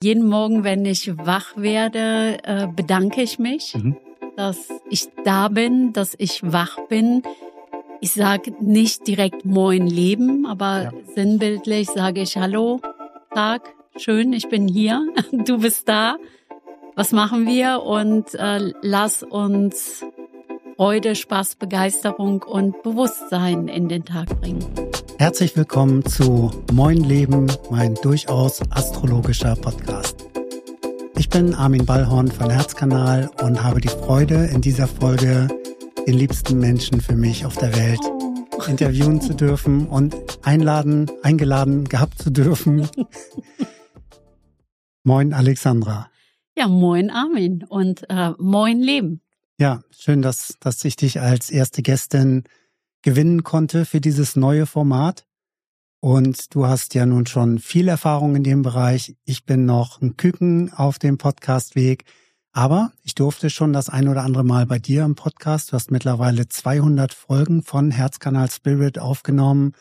Jeden Morgen, wenn ich wach werde, äh, bedanke ich mich, mhm. dass ich da bin, dass ich wach bin. Ich sage nicht direkt Moin Leben, aber ja. sinnbildlich sage ich Hallo, Tag, schön, ich bin hier, du bist da. Was machen wir? Und äh, lass uns Freude, Spaß, Begeisterung und Bewusstsein in den Tag bringen. Herzlich willkommen zu Moin Leben, mein durchaus astrologischer Podcast. Ich bin Armin Ballhorn von Herzkanal und habe die Freude, in dieser Folge den liebsten Menschen für mich auf der Welt interviewen zu dürfen und einladen, eingeladen gehabt zu dürfen. moin Alexandra. Ja, moin Armin und äh, moin Leben. Ja, schön, dass, dass ich dich als erste Gästin gewinnen konnte für dieses neue Format. Und du hast ja nun schon viel Erfahrung in dem Bereich. Ich bin noch ein Küken auf dem Podcastweg. Aber ich durfte schon das ein oder andere Mal bei dir im Podcast. Du hast mittlerweile 200 Folgen von Herzkanal Spirit aufgenommen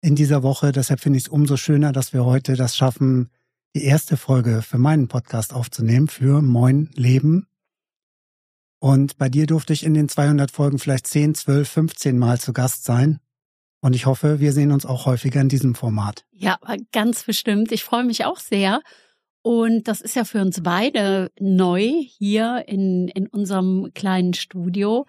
in dieser Woche. Deshalb finde ich es umso schöner, dass wir heute das schaffen, die erste Folge für meinen Podcast aufzunehmen, für Moin Leben. Und bei dir durfte ich in den 200 Folgen vielleicht 10, 12, 15 Mal zu Gast sein. Und ich hoffe, wir sehen uns auch häufiger in diesem Format. Ja, ganz bestimmt. Ich freue mich auch sehr. Und das ist ja für uns beide neu hier in, in unserem kleinen Studio.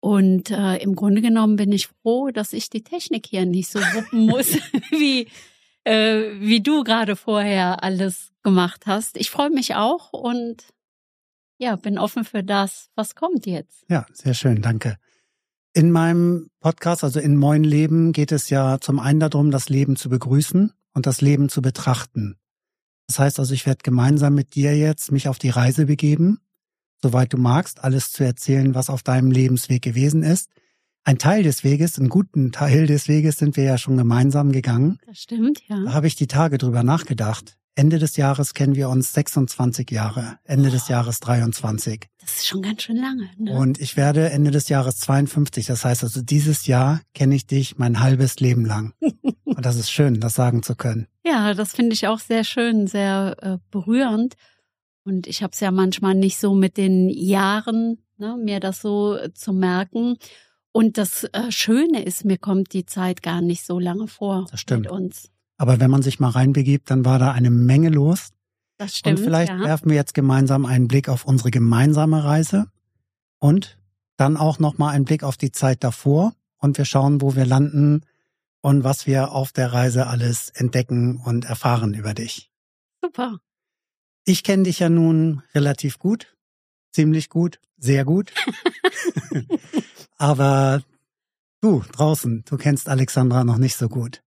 Und äh, im Grunde genommen bin ich froh, dass ich die Technik hier nicht so wuppen muss, wie, äh, wie du gerade vorher alles gemacht hast. Ich freue mich auch und ja, bin offen für das, was kommt jetzt. Ja, sehr schön, danke. In meinem Podcast, also in Moin Leben, geht es ja zum einen darum, das Leben zu begrüßen und das Leben zu betrachten. Das heißt also, ich werde gemeinsam mit dir jetzt mich auf die Reise begeben, soweit du magst, alles zu erzählen, was auf deinem Lebensweg gewesen ist. Ein Teil des Weges, einen guten Teil des Weges sind wir ja schon gemeinsam gegangen. Das stimmt, ja. Da habe ich die Tage drüber nachgedacht. Ende des Jahres kennen wir uns 26 Jahre, Ende oh, des Jahres 23. Das ist schon ganz schön lange. Ne? Und ich werde Ende des Jahres 52. Das heißt also, dieses Jahr kenne ich dich mein halbes Leben lang. Und das ist schön, das sagen zu können. Ja, das finde ich auch sehr schön, sehr äh, berührend. Und ich habe es ja manchmal nicht so mit den Jahren, ne, mir das so äh, zu merken. Und das äh, Schöne ist, mir kommt die Zeit gar nicht so lange vor das stimmt. mit uns. Aber wenn man sich mal reinbegibt, dann war da eine Menge los. Das stimmt. Und vielleicht ja. werfen wir jetzt gemeinsam einen Blick auf unsere gemeinsame Reise und dann auch nochmal einen Blick auf die Zeit davor und wir schauen, wo wir landen und was wir auf der Reise alles entdecken und erfahren über dich. Super. Ich kenne dich ja nun relativ gut, ziemlich gut, sehr gut. Aber du draußen, du kennst Alexandra noch nicht so gut.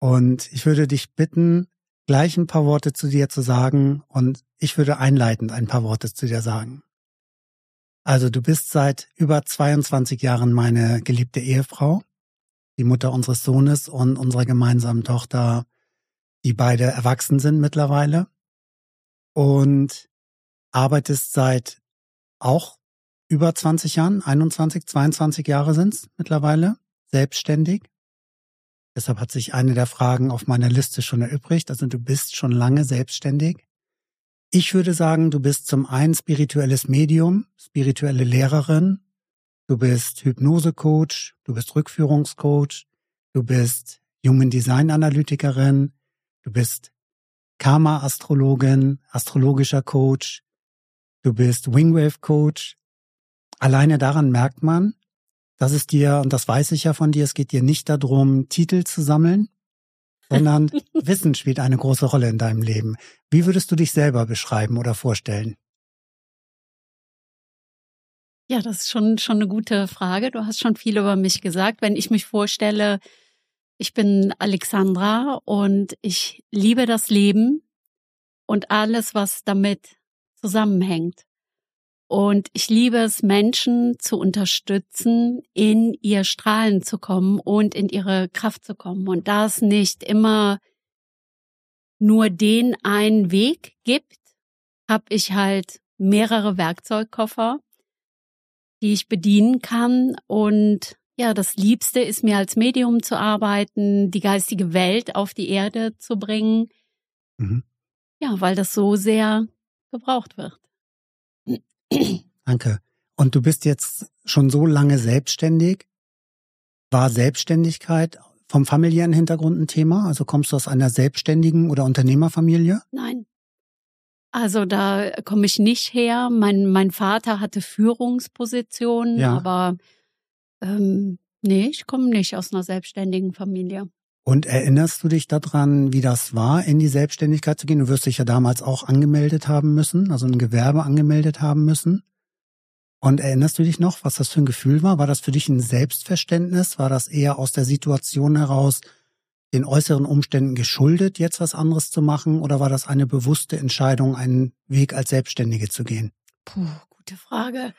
Und ich würde dich bitten, gleich ein paar Worte zu dir zu sagen und ich würde einleitend ein paar Worte zu dir sagen. Also du bist seit über 22 Jahren meine geliebte Ehefrau, die Mutter unseres Sohnes und unserer gemeinsamen Tochter, die beide erwachsen sind mittlerweile und arbeitest seit auch über 20 Jahren, 21, 22 Jahre sind's mittlerweile, selbstständig Deshalb hat sich eine der Fragen auf meiner Liste schon erübrigt. Also du bist schon lange selbstständig. Ich würde sagen, du bist zum einen spirituelles Medium, spirituelle Lehrerin, du bist Hypnosecoach, du bist Rückführungscoach, du bist Human Design Analytikerin, du bist Karma-Astrologin, astrologischer Coach, du bist Wingwave Coach. Alleine daran merkt man, dass es dir, und das weiß ich ja von dir, es geht dir nicht darum, Titel zu sammeln, sondern Wissen spielt eine große Rolle in deinem Leben. Wie würdest du dich selber beschreiben oder vorstellen? Ja, das ist schon, schon eine gute Frage. Du hast schon viel über mich gesagt. Wenn ich mich vorstelle, ich bin Alexandra und ich liebe das Leben und alles, was damit zusammenhängt. Und ich liebe es, Menschen zu unterstützen, in ihr Strahlen zu kommen und in ihre Kraft zu kommen. Und da es nicht immer nur den einen Weg gibt, habe ich halt mehrere Werkzeugkoffer, die ich bedienen kann. Und ja, das Liebste ist mir als Medium zu arbeiten, die geistige Welt auf die Erde zu bringen. Mhm. Ja, weil das so sehr gebraucht wird. Danke. Und du bist jetzt schon so lange selbstständig. War Selbstständigkeit vom familiären Hintergrund ein Thema? Also kommst du aus einer selbstständigen oder Unternehmerfamilie? Nein. Also da komme ich nicht her. Mein, mein Vater hatte Führungspositionen, ja. aber ähm, nee, ich komme nicht aus einer selbstständigen Familie. Und erinnerst du dich daran, wie das war, in die Selbstständigkeit zu gehen? Du wirst dich ja damals auch angemeldet haben müssen, also ein Gewerbe angemeldet haben müssen. Und erinnerst du dich noch, was das für ein Gefühl war? War das für dich ein Selbstverständnis? War das eher aus der Situation heraus, den äußeren Umständen geschuldet, jetzt was anderes zu machen? Oder war das eine bewusste Entscheidung, einen Weg als Selbstständige zu gehen? Puh, gute Frage.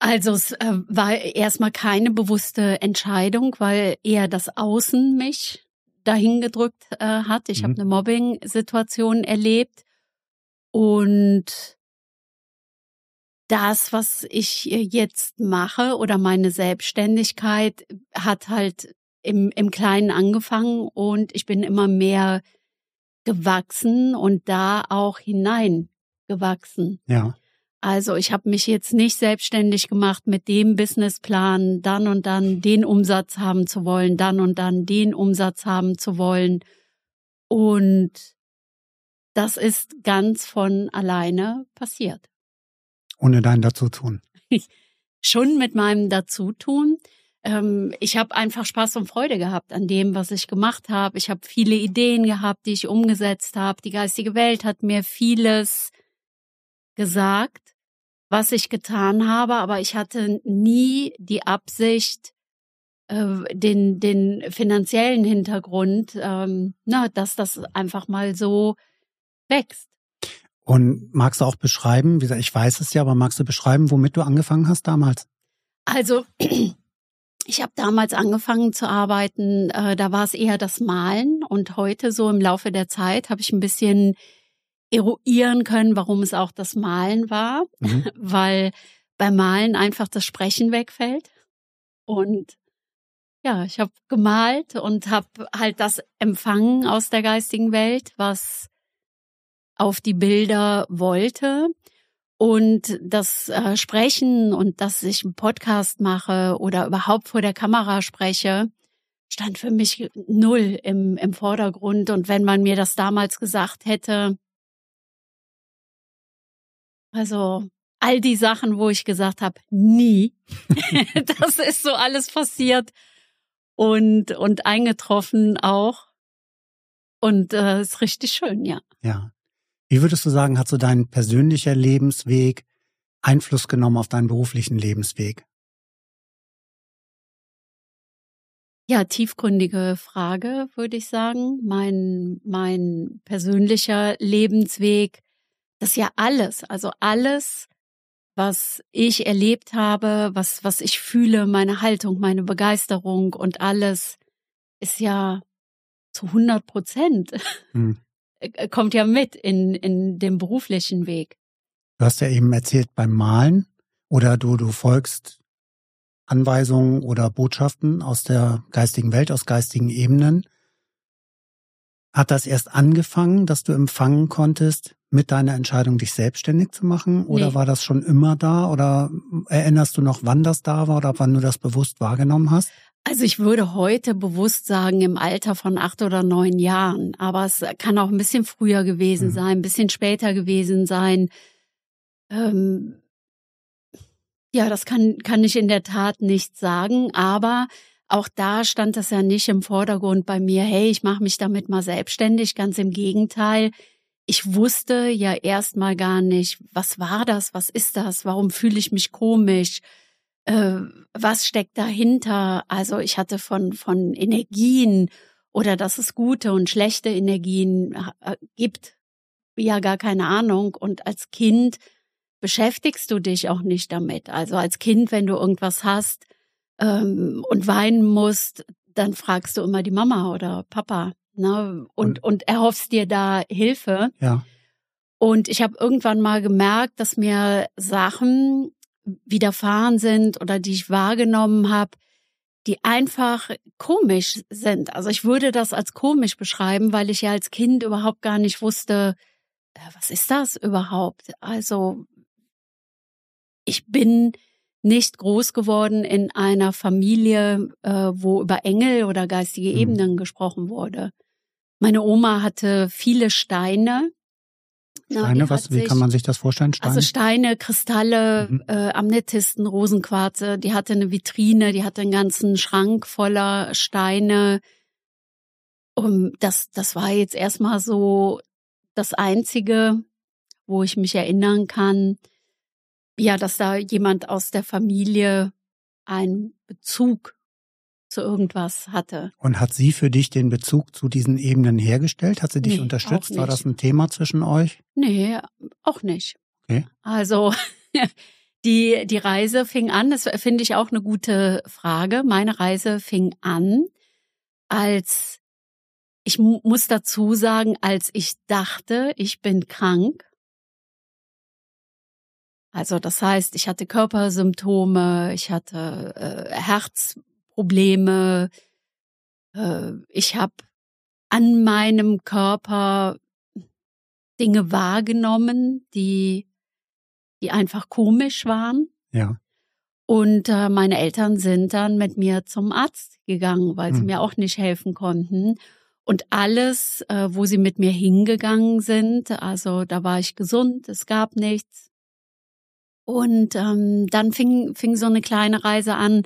Also es äh, war erstmal keine bewusste Entscheidung, weil eher das Außen mich dahin gedrückt äh, hat. Ich mhm. habe eine Mobbing-Situation erlebt und das, was ich jetzt mache oder meine Selbstständigkeit hat halt im, im Kleinen angefangen und ich bin immer mehr gewachsen und da auch hineingewachsen. Ja. Also ich habe mich jetzt nicht selbstständig gemacht mit dem Businessplan, dann und dann den Umsatz haben zu wollen, dann und dann den Umsatz haben zu wollen. Und das ist ganz von alleine passiert. Ohne dein Dazutun. Schon mit meinem Dazutun. Ähm, ich habe einfach Spaß und Freude gehabt an dem, was ich gemacht habe. Ich habe viele Ideen gehabt, die ich umgesetzt habe. Die geistige Welt hat mir vieles gesagt was ich getan habe, aber ich hatte nie die Absicht, äh, den, den finanziellen Hintergrund, ähm, na, dass das einfach mal so wächst. Und magst du auch beschreiben, wie gesagt, ich weiß es ja, aber magst du beschreiben, womit du angefangen hast damals? Also ich habe damals angefangen zu arbeiten, äh, da war es eher das Malen und heute so im Laufe der Zeit habe ich ein bisschen eruieren können, warum es auch das Malen war, mhm. weil beim Malen einfach das Sprechen wegfällt. Und ja, ich habe gemalt und habe halt das empfangen aus der geistigen Welt, was auf die Bilder wollte. Und das äh, Sprechen und dass ich einen Podcast mache oder überhaupt vor der Kamera spreche, stand für mich null im, im Vordergrund. Und wenn man mir das damals gesagt hätte, also all die Sachen, wo ich gesagt habe, nie. das ist so alles passiert und und eingetroffen auch. Und äh, ist richtig schön, ja. Ja. Wie würdest du sagen, hat so dein persönlicher Lebensweg Einfluss genommen auf deinen beruflichen Lebensweg? Ja, tiefgründige Frage, würde ich sagen. Mein, mein persönlicher Lebensweg das ist ja alles, also alles, was ich erlebt habe, was, was ich fühle, meine Haltung, meine Begeisterung und alles ist ja zu 100 Prozent, hm. kommt ja mit in, in dem beruflichen Weg. Du hast ja eben erzählt beim Malen oder du, du folgst Anweisungen oder Botschaften aus der geistigen Welt, aus geistigen Ebenen. Hat das erst angefangen, dass du empfangen konntest, mit deiner Entscheidung, dich selbstständig zu machen? Oder nee. war das schon immer da? Oder erinnerst du noch, wann das da war oder wann du das bewusst wahrgenommen hast? Also ich würde heute bewusst sagen, im Alter von acht oder neun Jahren. Aber es kann auch ein bisschen früher gewesen mhm. sein, ein bisschen später gewesen sein. Ähm, ja, das kann, kann ich in der Tat nicht sagen. Aber auch da stand das ja nicht im Vordergrund bei mir, hey, ich mache mich damit mal selbstständig. Ganz im Gegenteil ich wusste ja erstmal gar nicht, was war das, was ist das, warum fühle ich mich komisch, äh, was steckt dahinter. Also ich hatte von, von Energien oder dass es gute und schlechte Energien äh, gibt, ja gar keine Ahnung. Und als Kind beschäftigst du dich auch nicht damit. Also als Kind, wenn du irgendwas hast ähm, und weinen musst, dann fragst du immer die Mama oder Papa. Ne? Und, und, und erhoffst dir da Hilfe. Ja. Und ich habe irgendwann mal gemerkt, dass mir Sachen widerfahren sind oder die ich wahrgenommen habe, die einfach komisch sind. Also ich würde das als komisch beschreiben, weil ich ja als Kind überhaupt gar nicht wusste, was ist das überhaupt? Also ich bin nicht groß geworden in einer Familie, äh, wo über Engel oder geistige mhm. Ebenen gesprochen wurde. Meine Oma hatte viele Steine. Steine, Na, was, wie sich, kann man sich das vorstellen? Steine? Also Steine, Kristalle, mhm. äh, Amethysten, Rosenquarze. Die hatte eine Vitrine, die hatte einen ganzen Schrank voller Steine. Und das, das war jetzt erstmal so das Einzige, wo ich mich erinnern kann, ja, dass da jemand aus der Familie einen Bezug zu irgendwas hatte. Und hat sie für dich den Bezug zu diesen Ebenen hergestellt? Hat sie dich nee, unterstützt? War das ein Thema zwischen euch? Nee, auch nicht. Okay. Also die, die Reise fing an, das finde ich auch eine gute Frage. Meine Reise fing an, als ich muss dazu sagen, als ich dachte, ich bin krank, also das heißt, ich hatte Körpersymptome, ich hatte äh, Herzprobleme, äh, ich habe an meinem Körper Dinge wahrgenommen, die die einfach komisch waren. Ja. Und äh, meine Eltern sind dann mit mir zum Arzt gegangen, weil hm. sie mir auch nicht helfen konnten. Und alles, äh, wo sie mit mir hingegangen sind, also da war ich gesund, es gab nichts. Und ähm, dann fing, fing so eine kleine Reise an.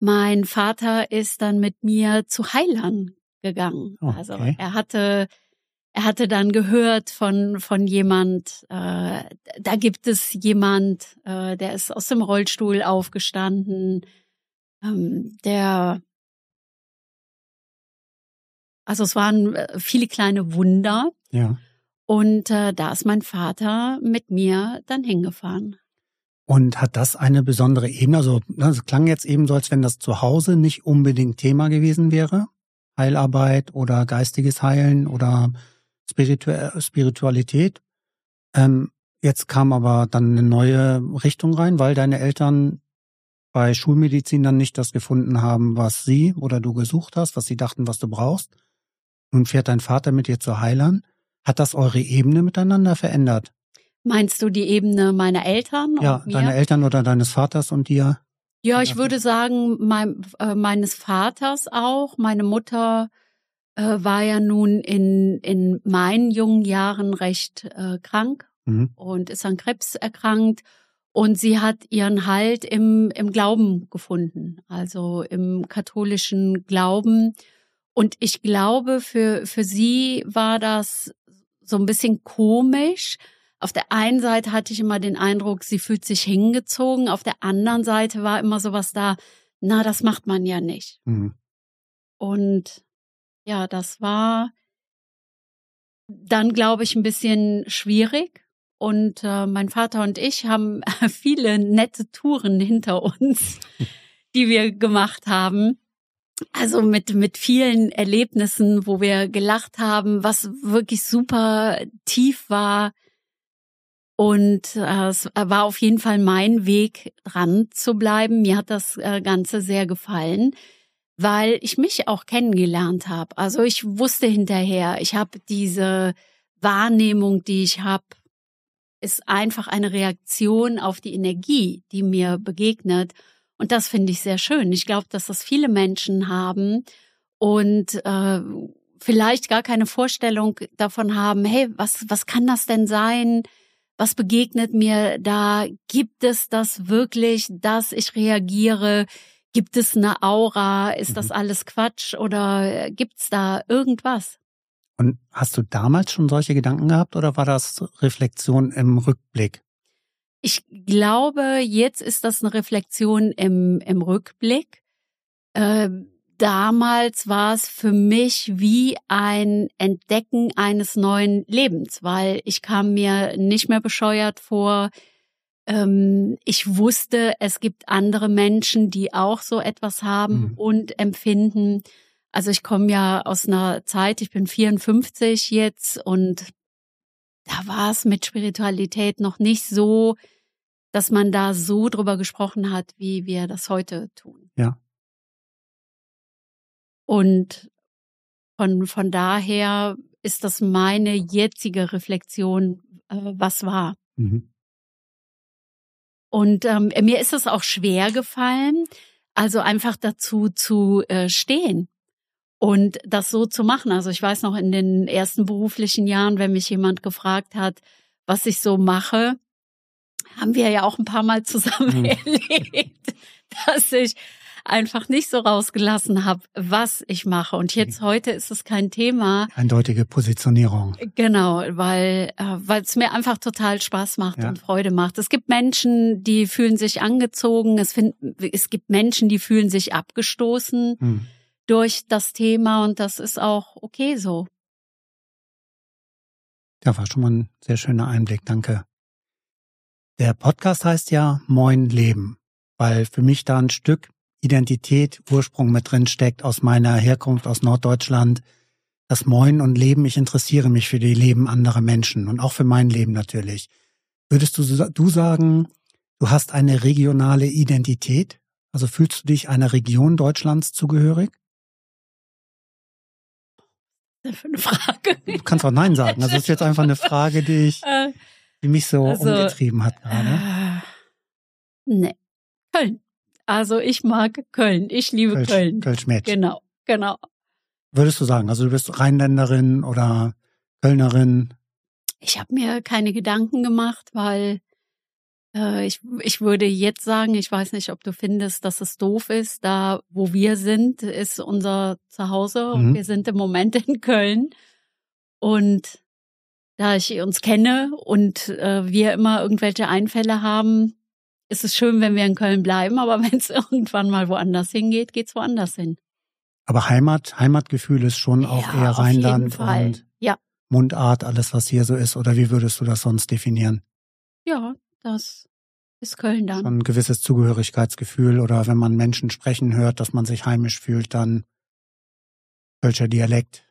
Mein Vater ist dann mit mir zu Heilern gegangen. Oh, also okay. Also er hatte er hatte dann gehört von von jemand, äh, da gibt es jemand, äh, der ist aus dem Rollstuhl aufgestanden, ähm, der also es waren äh, viele kleine Wunder. Ja. Und äh, da ist mein Vater mit mir dann hingefahren. Und hat das eine besondere Ebene? Also, ne, klang jetzt eben so, als wenn das zu Hause nicht unbedingt Thema gewesen wäre. Heilarbeit oder geistiges Heilen oder Spiritu Spiritualität. Ähm, jetzt kam aber dann eine neue Richtung rein, weil deine Eltern bei Schulmedizin dann nicht das gefunden haben, was sie oder du gesucht hast, was sie dachten, was du brauchst. Nun fährt dein Vater mit dir zu Heilern. Hat das eure Ebene miteinander verändert? Meinst du die Ebene meiner Eltern? Ja, deine Eltern oder deines Vaters und dir? Ja, ich würde sagen, mein, äh, meines Vaters auch. Meine Mutter äh, war ja nun in, in meinen jungen Jahren recht äh, krank mhm. und ist an Krebs erkrankt. Und sie hat ihren Halt im, im Glauben gefunden, also im katholischen Glauben. Und ich glaube, für, für sie war das so ein bisschen komisch, auf der einen Seite hatte ich immer den Eindruck, sie fühlt sich hingezogen. Auf der anderen Seite war immer sowas da, na, das macht man ja nicht. Mhm. Und ja, das war dann, glaube ich, ein bisschen schwierig. Und äh, mein Vater und ich haben viele nette Touren hinter uns, die wir gemacht haben. Also mit, mit vielen Erlebnissen, wo wir gelacht haben, was wirklich super tief war, und äh, es war auf jeden Fall mein Weg, dran zu bleiben. Mir hat das äh, Ganze sehr gefallen, weil ich mich auch kennengelernt habe. Also ich wusste hinterher, ich habe diese Wahrnehmung, die ich habe, ist einfach eine Reaktion auf die Energie, die mir begegnet. Und das finde ich sehr schön. Ich glaube, dass das viele Menschen haben und äh, vielleicht gar keine Vorstellung davon haben, hey, was, was kann das denn sein? Was begegnet mir da? Gibt es das wirklich, dass ich reagiere? Gibt es eine Aura? Ist das mhm. alles Quatsch oder gibt's da irgendwas? Und hast du damals schon solche Gedanken gehabt oder war das Reflexion im Rückblick? Ich glaube, jetzt ist das eine Reflexion im, im Rückblick. Ähm, damals war es für mich wie ein Entdecken eines neuen Lebens, weil ich kam mir nicht mehr bescheuert vor. Ähm, ich wusste, es gibt andere Menschen, die auch so etwas haben mhm. und empfinden. Also ich komme ja aus einer Zeit, ich bin 54 jetzt und da war es mit Spiritualität noch nicht so, dass man da so drüber gesprochen hat, wie wir das heute tun. Ja. Und von, von daher ist das meine jetzige Reflexion, äh, was war. Mhm. Und ähm, mir ist es auch schwer gefallen, also einfach dazu zu äh, stehen und das so zu machen. Also ich weiß noch in den ersten beruflichen Jahren, wenn mich jemand gefragt hat, was ich so mache, haben wir ja auch ein paar Mal zusammen mhm. erlebt, dass ich einfach nicht so rausgelassen habe, was ich mache. Und jetzt mhm. heute ist es kein Thema. Eindeutige Positionierung. Genau, weil äh, weil es mir einfach total Spaß macht ja. und Freude macht. Es gibt Menschen, die fühlen sich angezogen. Es, find, es gibt Menschen, die fühlen sich abgestoßen hm. durch das Thema und das ist auch okay so. Ja, war schon mal ein sehr schöner Einblick. Danke. Der Podcast heißt ja Moin Leben, weil für mich da ein Stück Identität, Ursprung mit drin steckt aus meiner Herkunft aus Norddeutschland. Das Moin und Leben, ich interessiere mich für die Leben anderer Menschen und auch für mein Leben natürlich. Würdest du, du sagen, du hast eine regionale Identität? Also fühlst du dich einer Region Deutschlands zugehörig? Für eine Frage. Du kannst auch Nein sagen. Das ist jetzt einfach eine Frage, die ich, äh, die mich so also, umgetrieben hat gerade. Äh, nee. Köln. Also ich mag Köln. Ich liebe Kölsch, Köln. Kölsch-Mädchen. Genau, genau. Würdest du sagen, also du bist Rheinländerin oder Kölnerin? Ich habe mir keine Gedanken gemacht, weil äh, ich, ich würde jetzt sagen, ich weiß nicht, ob du findest, dass es doof ist. Da, wo wir sind, ist unser Zuhause. Mhm. Wir sind im Moment in Köln. Und da ich uns kenne und äh, wir immer irgendwelche Einfälle haben, ist es schön, wenn wir in Köln bleiben, aber wenn es irgendwann mal woanders hingeht, geht's woanders hin. Aber Heimat, Heimatgefühl ist schon auch eher Rheinland und ja. Mundart, alles was hier so ist. Oder wie würdest du das sonst definieren? Ja, das ist Köln dann. Schon ein gewisses Zugehörigkeitsgefühl oder wenn man Menschen sprechen hört, dass man sich heimisch fühlt, dann Kölscher Dialekt.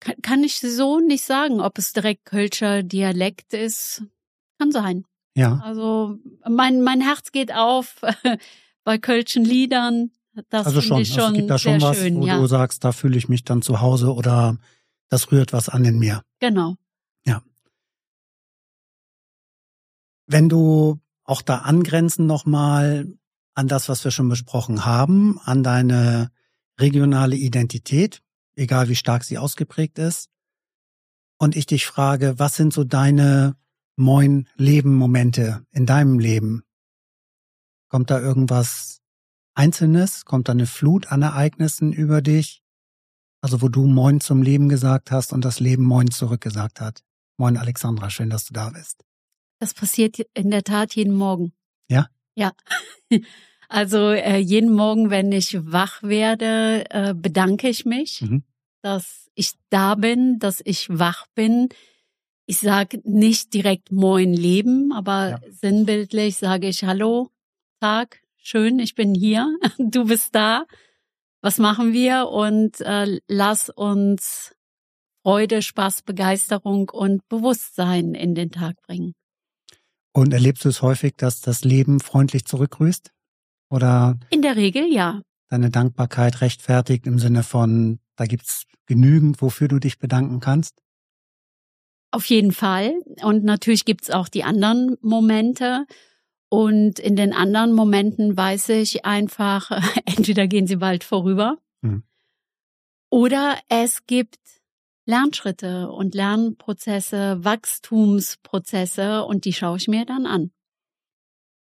Kann, kann ich so nicht sagen, ob es direkt Kölscher Dialekt ist. Kann sein. Ja. Also mein, mein Herz geht auf bei Kölschen Liedern. Das also schon, ich schon also es gibt da schon was, schön, wo ja. du sagst, da fühle ich mich dann zu Hause oder das rührt was an in mir. Genau. Ja. Wenn du auch da angrenzen nochmal an das, was wir schon besprochen haben, an deine regionale Identität, egal wie stark sie ausgeprägt ist, und ich dich frage, was sind so deine Moin Leben Momente in deinem Leben? Kommt da irgendwas Einzelnes? Kommt da eine Flut an Ereignissen über dich? Also wo du Moin zum Leben gesagt hast und das Leben Moin zurückgesagt hat. Moin Alexandra, schön, dass du da bist. Das passiert in der Tat jeden Morgen. Ja? Ja. Also äh, jeden Morgen, wenn ich wach werde, äh, bedanke ich mich, mhm. dass ich da bin, dass ich wach bin, ich sage nicht direkt Moin Leben, aber ja. sinnbildlich sage ich Hallo, Tag, schön, ich bin hier, du bist da. Was machen wir? Und äh, lass uns Freude, Spaß, Begeisterung und Bewusstsein in den Tag bringen. Und erlebst du es häufig, dass das Leben freundlich zurückgrüßt? Oder? In der Regel ja. Deine Dankbarkeit rechtfertigt im Sinne von, da gibt's genügend, wofür du dich bedanken kannst? Auf jeden Fall. Und natürlich gibt's auch die anderen Momente. Und in den anderen Momenten weiß ich einfach, entweder gehen sie bald vorüber mhm. oder es gibt Lernschritte und Lernprozesse, Wachstumsprozesse und die schaue ich mir dann an.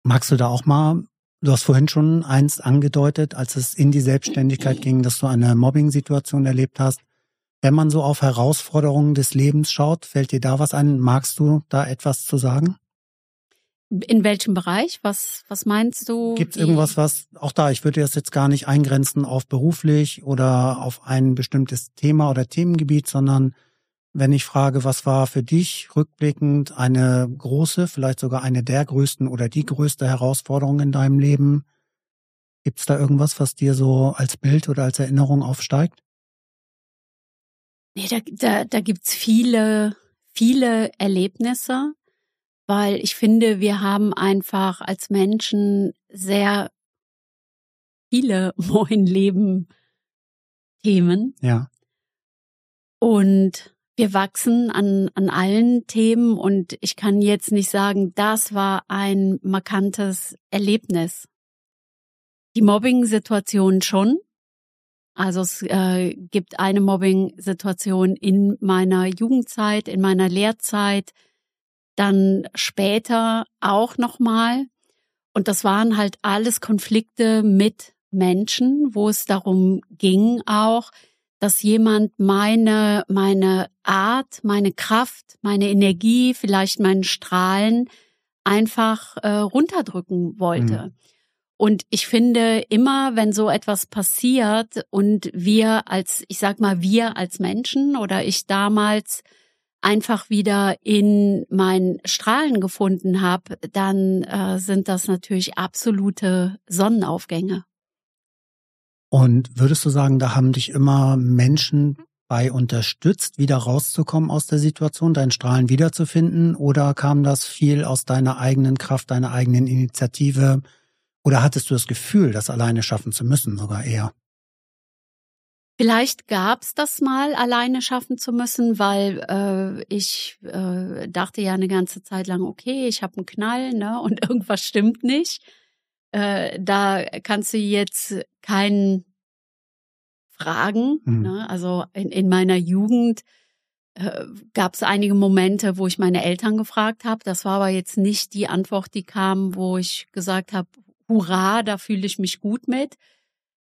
Magst du da auch mal, du hast vorhin schon eins angedeutet, als es in die Selbstständigkeit ging, dass du eine Mobbing-Situation erlebt hast. Wenn man so auf Herausforderungen des Lebens schaut, fällt dir da was ein? Magst du da etwas zu sagen? In welchem Bereich? Was, was meinst du? Gibt es irgendwas, was, auch da, ich würde das jetzt gar nicht eingrenzen auf beruflich oder auf ein bestimmtes Thema oder Themengebiet, sondern wenn ich frage, was war für dich rückblickend eine große, vielleicht sogar eine der größten oder die größte Herausforderung in deinem Leben, gibt es da irgendwas, was dir so als Bild oder als Erinnerung aufsteigt? Nee, da, da, da gibt's viele, viele Erlebnisse, weil ich finde, wir haben einfach als Menschen sehr viele Moin Leben Themen. Ja. Und wir wachsen an, an allen Themen und ich kann jetzt nicht sagen, das war ein markantes Erlebnis. Die Mobbing-Situation schon. Also es äh, gibt eine Mobbing-Situation in meiner Jugendzeit, in meiner Lehrzeit, dann später auch nochmal. Und das waren halt alles Konflikte mit Menschen, wo es darum ging auch, dass jemand meine, meine Art, meine Kraft, meine Energie, vielleicht meinen Strahlen einfach äh, runterdrücken wollte. Mhm. Und ich finde immer, wenn so etwas passiert und wir als, ich sag mal, wir als Menschen oder ich damals einfach wieder in mein Strahlen gefunden habe, dann äh, sind das natürlich absolute Sonnenaufgänge. Und würdest du sagen, da haben dich immer Menschen bei unterstützt, wieder rauszukommen aus der Situation, deinen Strahlen wiederzufinden? Oder kam das viel aus deiner eigenen Kraft, deiner eigenen Initiative? Oder hattest du das Gefühl, das alleine schaffen zu müssen, sogar eher? Vielleicht gab's das mal, alleine schaffen zu müssen, weil äh, ich äh, dachte ja eine ganze Zeit lang, okay, ich habe einen Knall, ne, und irgendwas stimmt nicht. Äh, da kannst du jetzt keinen fragen. Mhm. Ne? Also in, in meiner Jugend äh, gab es einige Momente, wo ich meine Eltern gefragt habe. Das war aber jetzt nicht die Antwort, die kam, wo ich gesagt habe, hurra, da fühle ich mich gut mit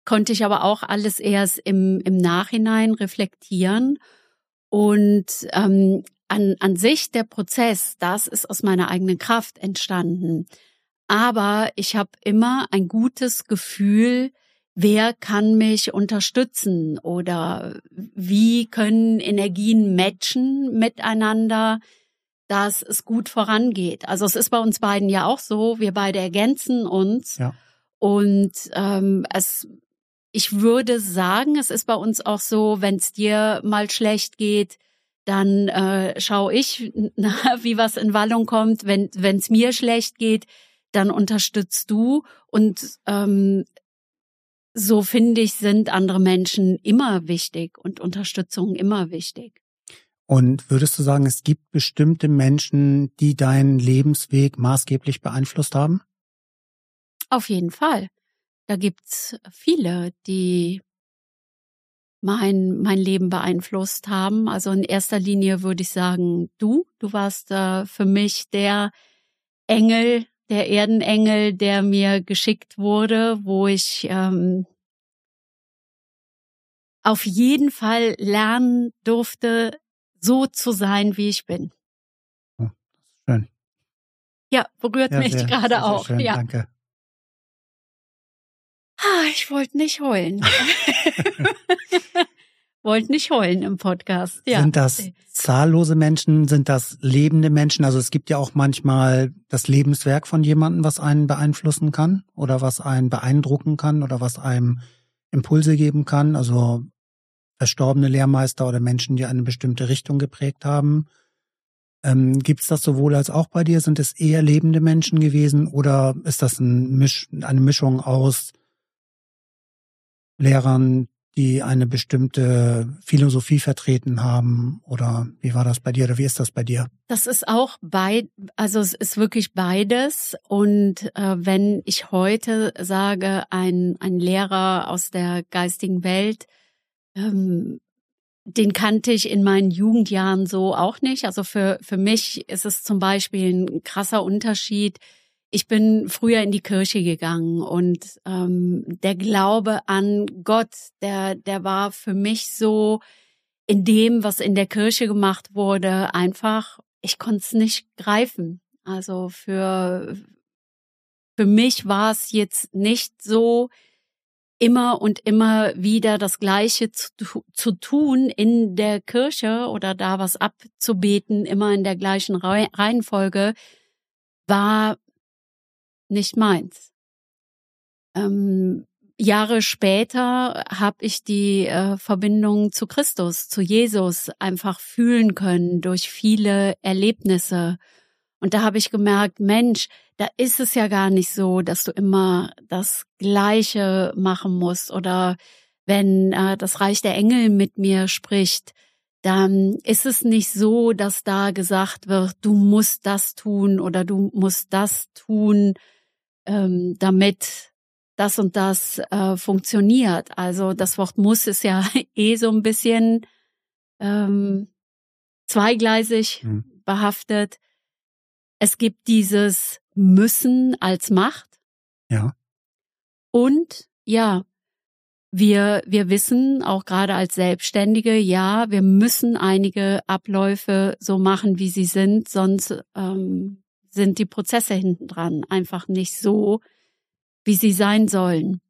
konnte ich aber auch alles erst im, im Nachhinein reflektieren. Und ähm, an, an sich der Prozess, das ist aus meiner eigenen Kraft entstanden. Aber ich habe immer ein gutes Gefühl, wer kann mich unterstützen oder wie können Energien matchen miteinander, dass es gut vorangeht. Also es ist bei uns beiden ja auch so, wir beide ergänzen uns. Ja. Und ähm, es ich würde sagen, es ist bei uns auch so, wenn es dir mal schlecht geht, dann äh, schaue ich, na, wie was in Wallung kommt. Wenn es mir schlecht geht, dann unterstützt du. Und ähm, so finde ich, sind andere Menschen immer wichtig und Unterstützung immer wichtig. Und würdest du sagen, es gibt bestimmte Menschen, die deinen Lebensweg maßgeblich beeinflusst haben? Auf jeden Fall. Da gibt's viele, die mein, mein Leben beeinflusst haben. Also in erster Linie würde ich sagen, du, du warst äh, für mich der Engel, der Erdenengel, der mir geschickt wurde, wo ich ähm, auf jeden Fall lernen durfte, so zu sein, wie ich bin. Schön. Ja, berührt ja, mich sehr, gerade sehr, auch. Schön, ja. Danke. Ah, ich wollte nicht heulen. wollte nicht heulen im Podcast. Ja. Sind das zahllose Menschen? Sind das lebende Menschen? Also es gibt ja auch manchmal das Lebenswerk von jemandem, was einen beeinflussen kann oder was einen beeindrucken kann oder was einem Impulse geben kann. Also verstorbene Lehrmeister oder Menschen, die eine bestimmte Richtung geprägt haben. Ähm, Gibt es das sowohl als auch bei dir? Sind es eher lebende Menschen gewesen oder ist das ein Misch, eine Mischung aus Lehrern, die eine bestimmte Philosophie vertreten haben? Oder wie war das bei dir oder wie ist das bei dir? Das ist auch bei, also es ist wirklich beides. Und äh, wenn ich heute sage, ein, ein Lehrer aus der geistigen Welt, ähm, den kannte ich in meinen Jugendjahren so auch nicht. Also für, für mich ist es zum Beispiel ein krasser Unterschied, ich bin früher in die Kirche gegangen und ähm, der Glaube an Gott, der, der war für mich so in dem, was in der Kirche gemacht wurde, einfach, ich konnte es nicht greifen. Also für, für mich war es jetzt nicht so, immer und immer wieder das Gleiche zu, zu tun in der Kirche oder da was abzubeten, immer in der gleichen Reihenfolge, war nicht meins. Ähm, Jahre später habe ich die äh, Verbindung zu Christus, zu Jesus einfach fühlen können durch viele Erlebnisse. Und da habe ich gemerkt, Mensch, da ist es ja gar nicht so, dass du immer das Gleiche machen musst oder wenn äh, das Reich der Engel mit mir spricht, dann ist es nicht so, dass da gesagt wird, du musst das tun oder du musst das tun, ähm, damit das und das äh, funktioniert. Also das Wort muss ist ja eh so ein bisschen ähm, zweigleisig mhm. behaftet. Es gibt dieses Müssen als Macht. Ja. Und ja, wir, wir wissen auch gerade als Selbstständige, ja, wir müssen einige Abläufe so machen, wie sie sind, sonst ähm, sind die Prozesse hinten dran einfach nicht so, wie sie sein sollen.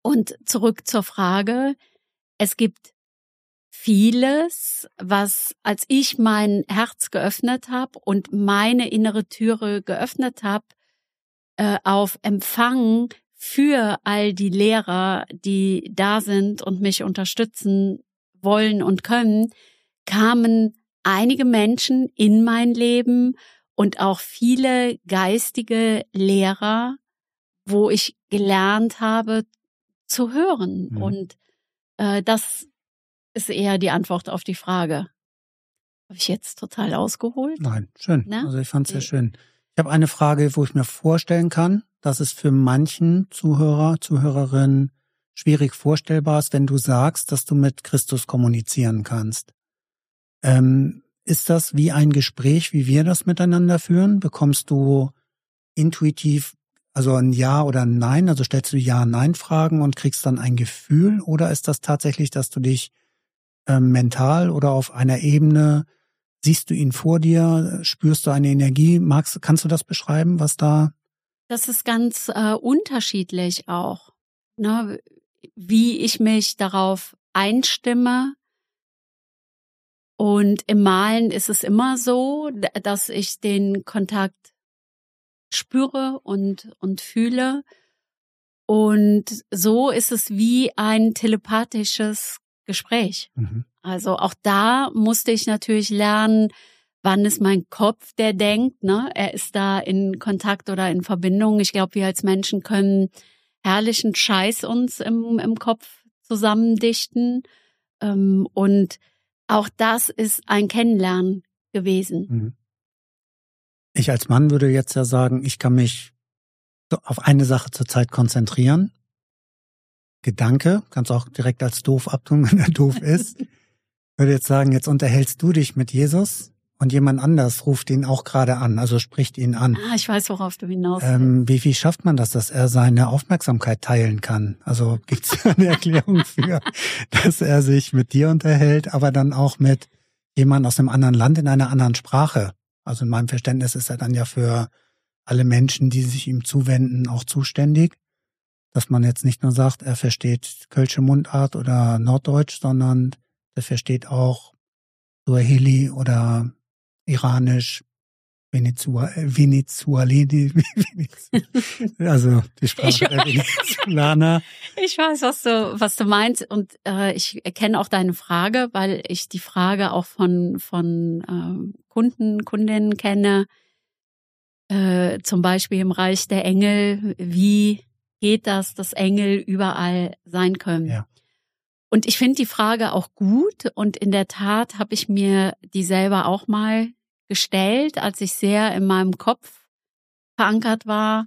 Und zurück zur Frage, es gibt vieles, was als ich mein Herz geöffnet habe und meine innere Türe geöffnet habe, äh, auf Empfang für all die Lehrer, die da sind und mich unterstützen wollen und können, kamen einige Menschen in mein Leben und auch viele geistige Lehrer, wo ich gelernt habe zu hören. Mhm. Und äh, das ist eher die Antwort auf die Frage. Habe ich jetzt total ausgeholt? Nein, schön. Na? Also ich fand es sehr schön. Ich habe eine Frage, wo ich mir vorstellen kann, dass es für manchen Zuhörer, Zuhörerinnen schwierig vorstellbar ist, wenn du sagst, dass du mit Christus kommunizieren kannst. Ähm, ist das wie ein Gespräch, wie wir das miteinander führen? Bekommst du intuitiv also ein Ja oder ein Nein? Also stellst du Ja-Nein-Fragen und kriegst dann ein Gefühl? Oder ist das tatsächlich, dass du dich äh, mental oder auf einer Ebene siehst du ihn vor dir, spürst du eine Energie? Magst, kannst du das beschreiben, was da das ist ganz äh, unterschiedlich auch, ne? wie ich mich darauf einstimme. Und im Malen ist es immer so, dass ich den Kontakt spüre und, und fühle. Und so ist es wie ein telepathisches Gespräch. Mhm. Also auch da musste ich natürlich lernen, wann ist mein Kopf, der denkt, ne? Er ist da in Kontakt oder in Verbindung. Ich glaube, wir als Menschen können herrlichen Scheiß uns im, im Kopf zusammendichten. Ähm, und auch das ist ein Kennenlernen gewesen. Mhm. Ich als Mann würde jetzt ja sagen, ich kann mich auf eine Sache zurzeit konzentrieren. Gedanke, kannst auch direkt als doof abtun, wenn er doof ist. würde jetzt sagen, jetzt unterhältst du dich mit Jesus und jemand anders ruft ihn auch gerade an, also spricht ihn an. Ah, ich weiß, worauf du hinaus ähm, wie, wie schafft man das, dass er seine Aufmerksamkeit teilen kann? Also gibt es eine Erklärung für, dass er sich mit dir unterhält, aber dann auch mit jemand aus einem anderen Land in einer anderen Sprache? Also in meinem Verständnis ist er dann ja für alle Menschen, die sich ihm zuwenden, auch zuständig. Dass man jetzt nicht nur sagt, er versteht Kölsche Mundart oder Norddeutsch, sondern er versteht auch Suaheli oder Iranisch, Venezuelani, also die Sprache der Venezuelaner. Ich weiß, was du, was du meinst und äh, ich erkenne auch deine Frage, weil ich die Frage auch von von äh, Kunden, Kundinnen kenne. Äh, zum Beispiel im Reich der Engel, wie geht das, dass Engel überall sein können? Ja. Und ich finde die Frage auch gut und in der Tat habe ich mir die selber auch mal gestellt, als ich sehr in meinem Kopf verankert war.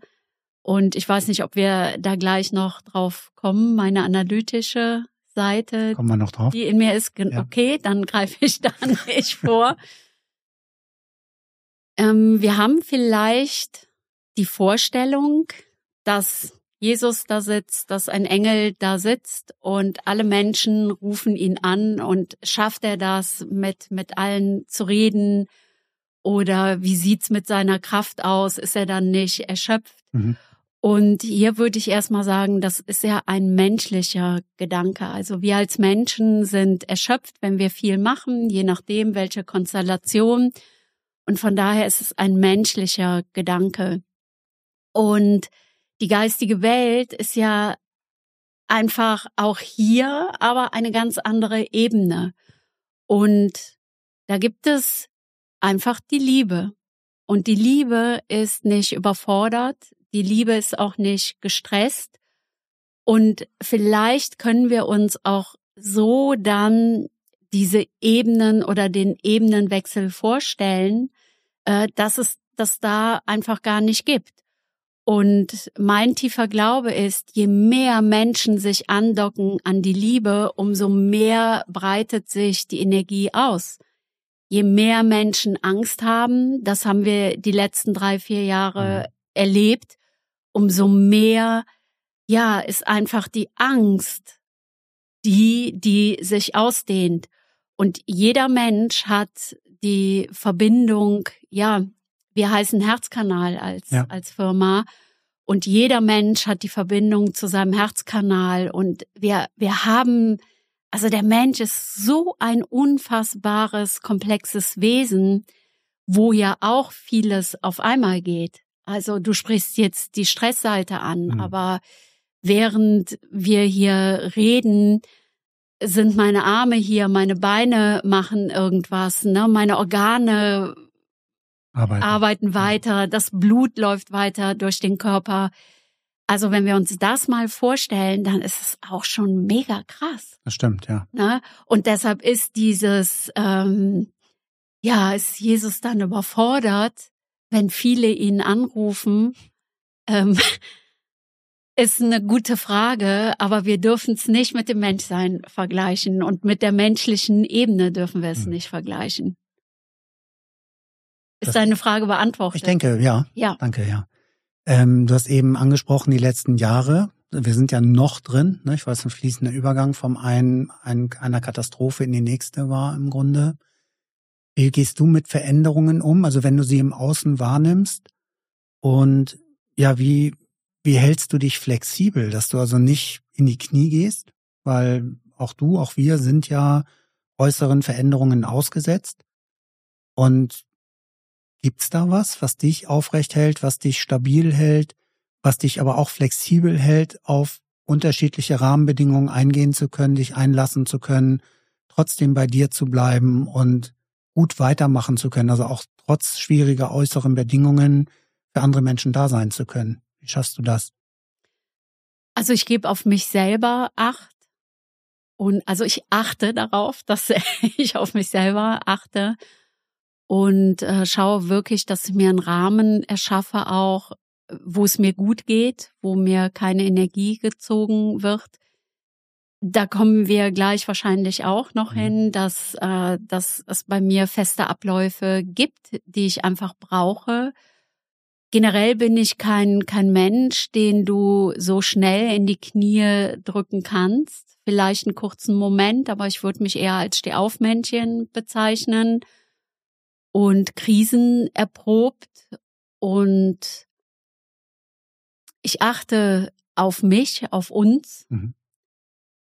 Und ich weiß nicht, ob wir da gleich noch drauf kommen, meine analytische Seite. Kommen wir noch drauf? Die in mir ist, okay, dann greife ich da nicht vor. ähm, wir haben vielleicht die Vorstellung, dass Jesus da sitzt, dass ein Engel da sitzt und alle Menschen rufen ihn an und schafft er das mit, mit allen zu reden? Oder wie sieht's mit seiner Kraft aus? Ist er dann nicht erschöpft? Mhm. Und hier würde ich erstmal sagen, das ist ja ein menschlicher Gedanke. Also wir als Menschen sind erschöpft, wenn wir viel machen, je nachdem, welche Konstellation. Und von daher ist es ein menschlicher Gedanke. Und die geistige Welt ist ja einfach auch hier, aber eine ganz andere Ebene. Und da gibt es einfach die Liebe. Und die Liebe ist nicht überfordert, die Liebe ist auch nicht gestresst. Und vielleicht können wir uns auch so dann diese Ebenen oder den Ebenenwechsel vorstellen, äh, dass es das da einfach gar nicht gibt. Und mein tiefer Glaube ist, je mehr Menschen sich andocken an die Liebe, umso mehr breitet sich die Energie aus. Je mehr Menschen Angst haben, das haben wir die letzten drei, vier Jahre mhm. erlebt, umso mehr, ja, ist einfach die Angst, die, die sich ausdehnt. Und jeder Mensch hat die Verbindung, ja, wir heißen Herzkanal als, ja. als Firma. Und jeder Mensch hat die Verbindung zu seinem Herzkanal. Und wir, wir haben, also der Mensch ist so ein unfassbares, komplexes Wesen, wo ja auch vieles auf einmal geht. Also du sprichst jetzt die Stressseite an, mhm. aber während wir hier reden, sind meine Arme hier, meine Beine machen irgendwas, ne? meine Organe arbeiten. arbeiten weiter, das Blut läuft weiter durch den Körper. Also wenn wir uns das mal vorstellen, dann ist es auch schon mega krass. Das stimmt, ja. Ne? Und deshalb ist dieses, ähm, ja, ist Jesus dann überfordert, wenn viele ihn anrufen. Ähm, ist eine gute Frage, aber wir dürfen es nicht mit dem Menschsein vergleichen und mit der menschlichen Ebene dürfen wir es hm. nicht vergleichen. Ist deine Frage beantwortet? Ich denke, ja. Ja. Danke, ja. Ähm, du hast eben angesprochen die letzten Jahre. Wir sind ja noch drin. Ne? Ich weiß, ein fließender Übergang vom einen, ein, einer Katastrophe in die nächste war im Grunde. Wie gehst du mit Veränderungen um? Also wenn du sie im Außen wahrnimmst und ja, wie wie hältst du dich flexibel, dass du also nicht in die Knie gehst? Weil auch du, auch wir sind ja äußeren Veränderungen ausgesetzt. Und gibt's da was, was dich aufrecht hält, was dich stabil hält, was dich aber auch flexibel hält, auf unterschiedliche Rahmenbedingungen eingehen zu können, dich einlassen zu können, trotzdem bei dir zu bleiben und gut weitermachen zu können, also auch trotz schwieriger äußeren Bedingungen für andere Menschen da sein zu können? Wie schaffst du das? Also ich gebe auf mich selber Acht. Und also ich achte darauf, dass ich auf mich selber achte und äh, schaue wirklich, dass ich mir einen Rahmen erschaffe, auch wo es mir gut geht, wo mir keine Energie gezogen wird. Da kommen wir gleich wahrscheinlich auch noch mhm. hin, dass, äh, dass es bei mir feste Abläufe gibt, die ich einfach brauche, Generell bin ich kein, kein Mensch, den du so schnell in die Knie drücken kannst. Vielleicht einen kurzen Moment, aber ich würde mich eher als Stehaufmännchen bezeichnen und Krisen erprobt und ich achte auf mich, auf uns mhm.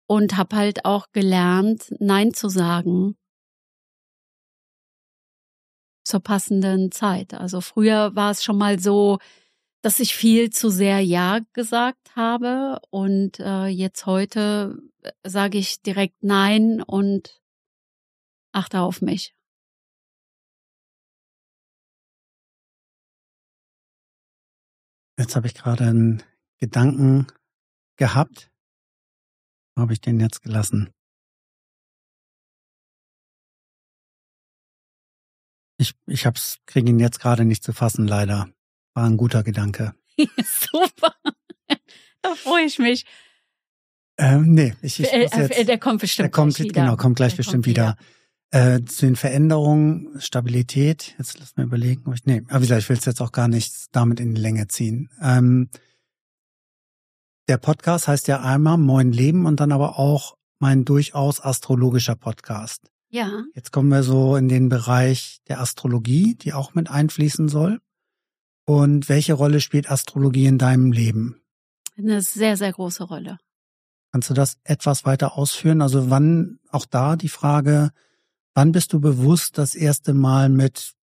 und habe halt auch gelernt, Nein zu sagen zur passenden Zeit. Also früher war es schon mal so, dass ich viel zu sehr Ja gesagt habe und äh, jetzt heute äh, sage ich direkt Nein und achte auf mich. Jetzt habe ich gerade einen Gedanken gehabt. Wo habe ich den jetzt gelassen? Ich, ich hab's, kriege ihn jetzt gerade nicht zu fassen, leider. War ein guter Gedanke. Super. Da freue ich mich. Ähm, nee, ich, ich muss jetzt, der kommt bestimmt der kommt, wieder. Genau, kommt gleich der bestimmt wieder. wieder. Äh, zu den Veränderungen, Stabilität, jetzt lass mir überlegen, ob ich, nee, aber wie gesagt, ich will es jetzt auch gar nicht damit in die Länge ziehen. Ähm, der Podcast heißt ja einmal Moin Leben und dann aber auch mein durchaus astrologischer Podcast. Ja. Jetzt kommen wir so in den Bereich der Astrologie, die auch mit einfließen soll. Und welche Rolle spielt Astrologie in deinem Leben? Eine sehr, sehr große Rolle. Kannst du das etwas weiter ausführen? Also wann, auch da die Frage, wann bist du bewusst das erste Mal mit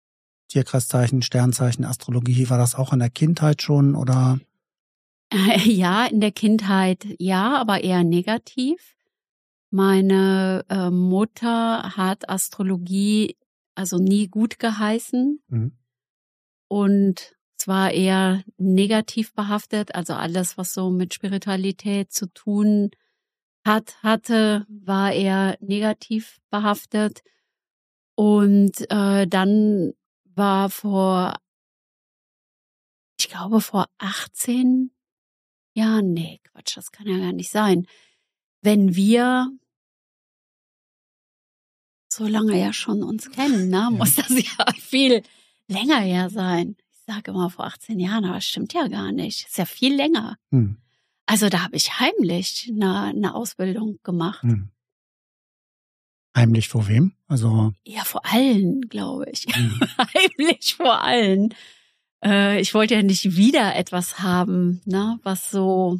Tierkreiszeichen, Sternzeichen, Astrologie? War das auch in der Kindheit schon oder? Ja, in der Kindheit ja, aber eher negativ. Meine äh, Mutter hat Astrologie also nie gut geheißen mhm. und zwar eher negativ behaftet, also alles, was so mit Spiritualität zu tun hat, hatte, war eher negativ behaftet. Und äh, dann war vor, ich glaube vor 18 Jahren, nee, Quatsch, das kann ja gar nicht sein. Wenn wir so lange ja schon uns kennen, ne, muss das ja viel länger her sein. Ich sage immer vor 18 Jahren, aber das stimmt ja gar nicht. Ist ja viel länger. Hm. Also da habe ich heimlich eine, eine Ausbildung gemacht. Hm. Heimlich vor wem? Also ja, vor allen, glaube ich. Hm. heimlich vor allen. Äh, ich wollte ja nicht wieder etwas haben, ne, was so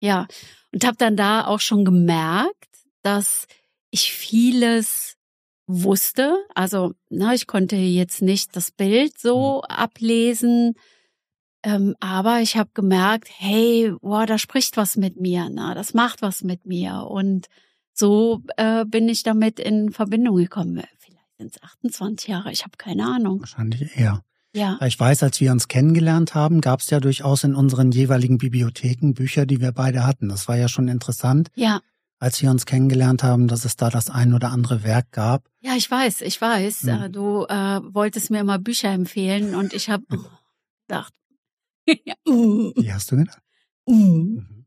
ja und habe dann da auch schon gemerkt, dass ich vieles wusste. Also, ne, ich konnte jetzt nicht das Bild so mhm. ablesen, ähm, aber ich habe gemerkt, hey, boah, da spricht was mit mir, ne, das macht was mit mir. Und so äh, bin ich damit in Verbindung gekommen. Vielleicht sind es 28 Jahre, ich habe keine Ahnung. Wahrscheinlich eher. Ja. Ich weiß, als wir uns kennengelernt haben, gab es ja durchaus in unseren jeweiligen Bibliotheken Bücher, die wir beide hatten. Das war ja schon interessant. Ja als wir uns kennengelernt haben, dass es da das ein oder andere Werk gab. Ja, ich weiß, ich weiß. Hm. Du äh, wolltest mir immer Bücher empfehlen und ich habe gedacht. Wie hast du gedacht? Mhm.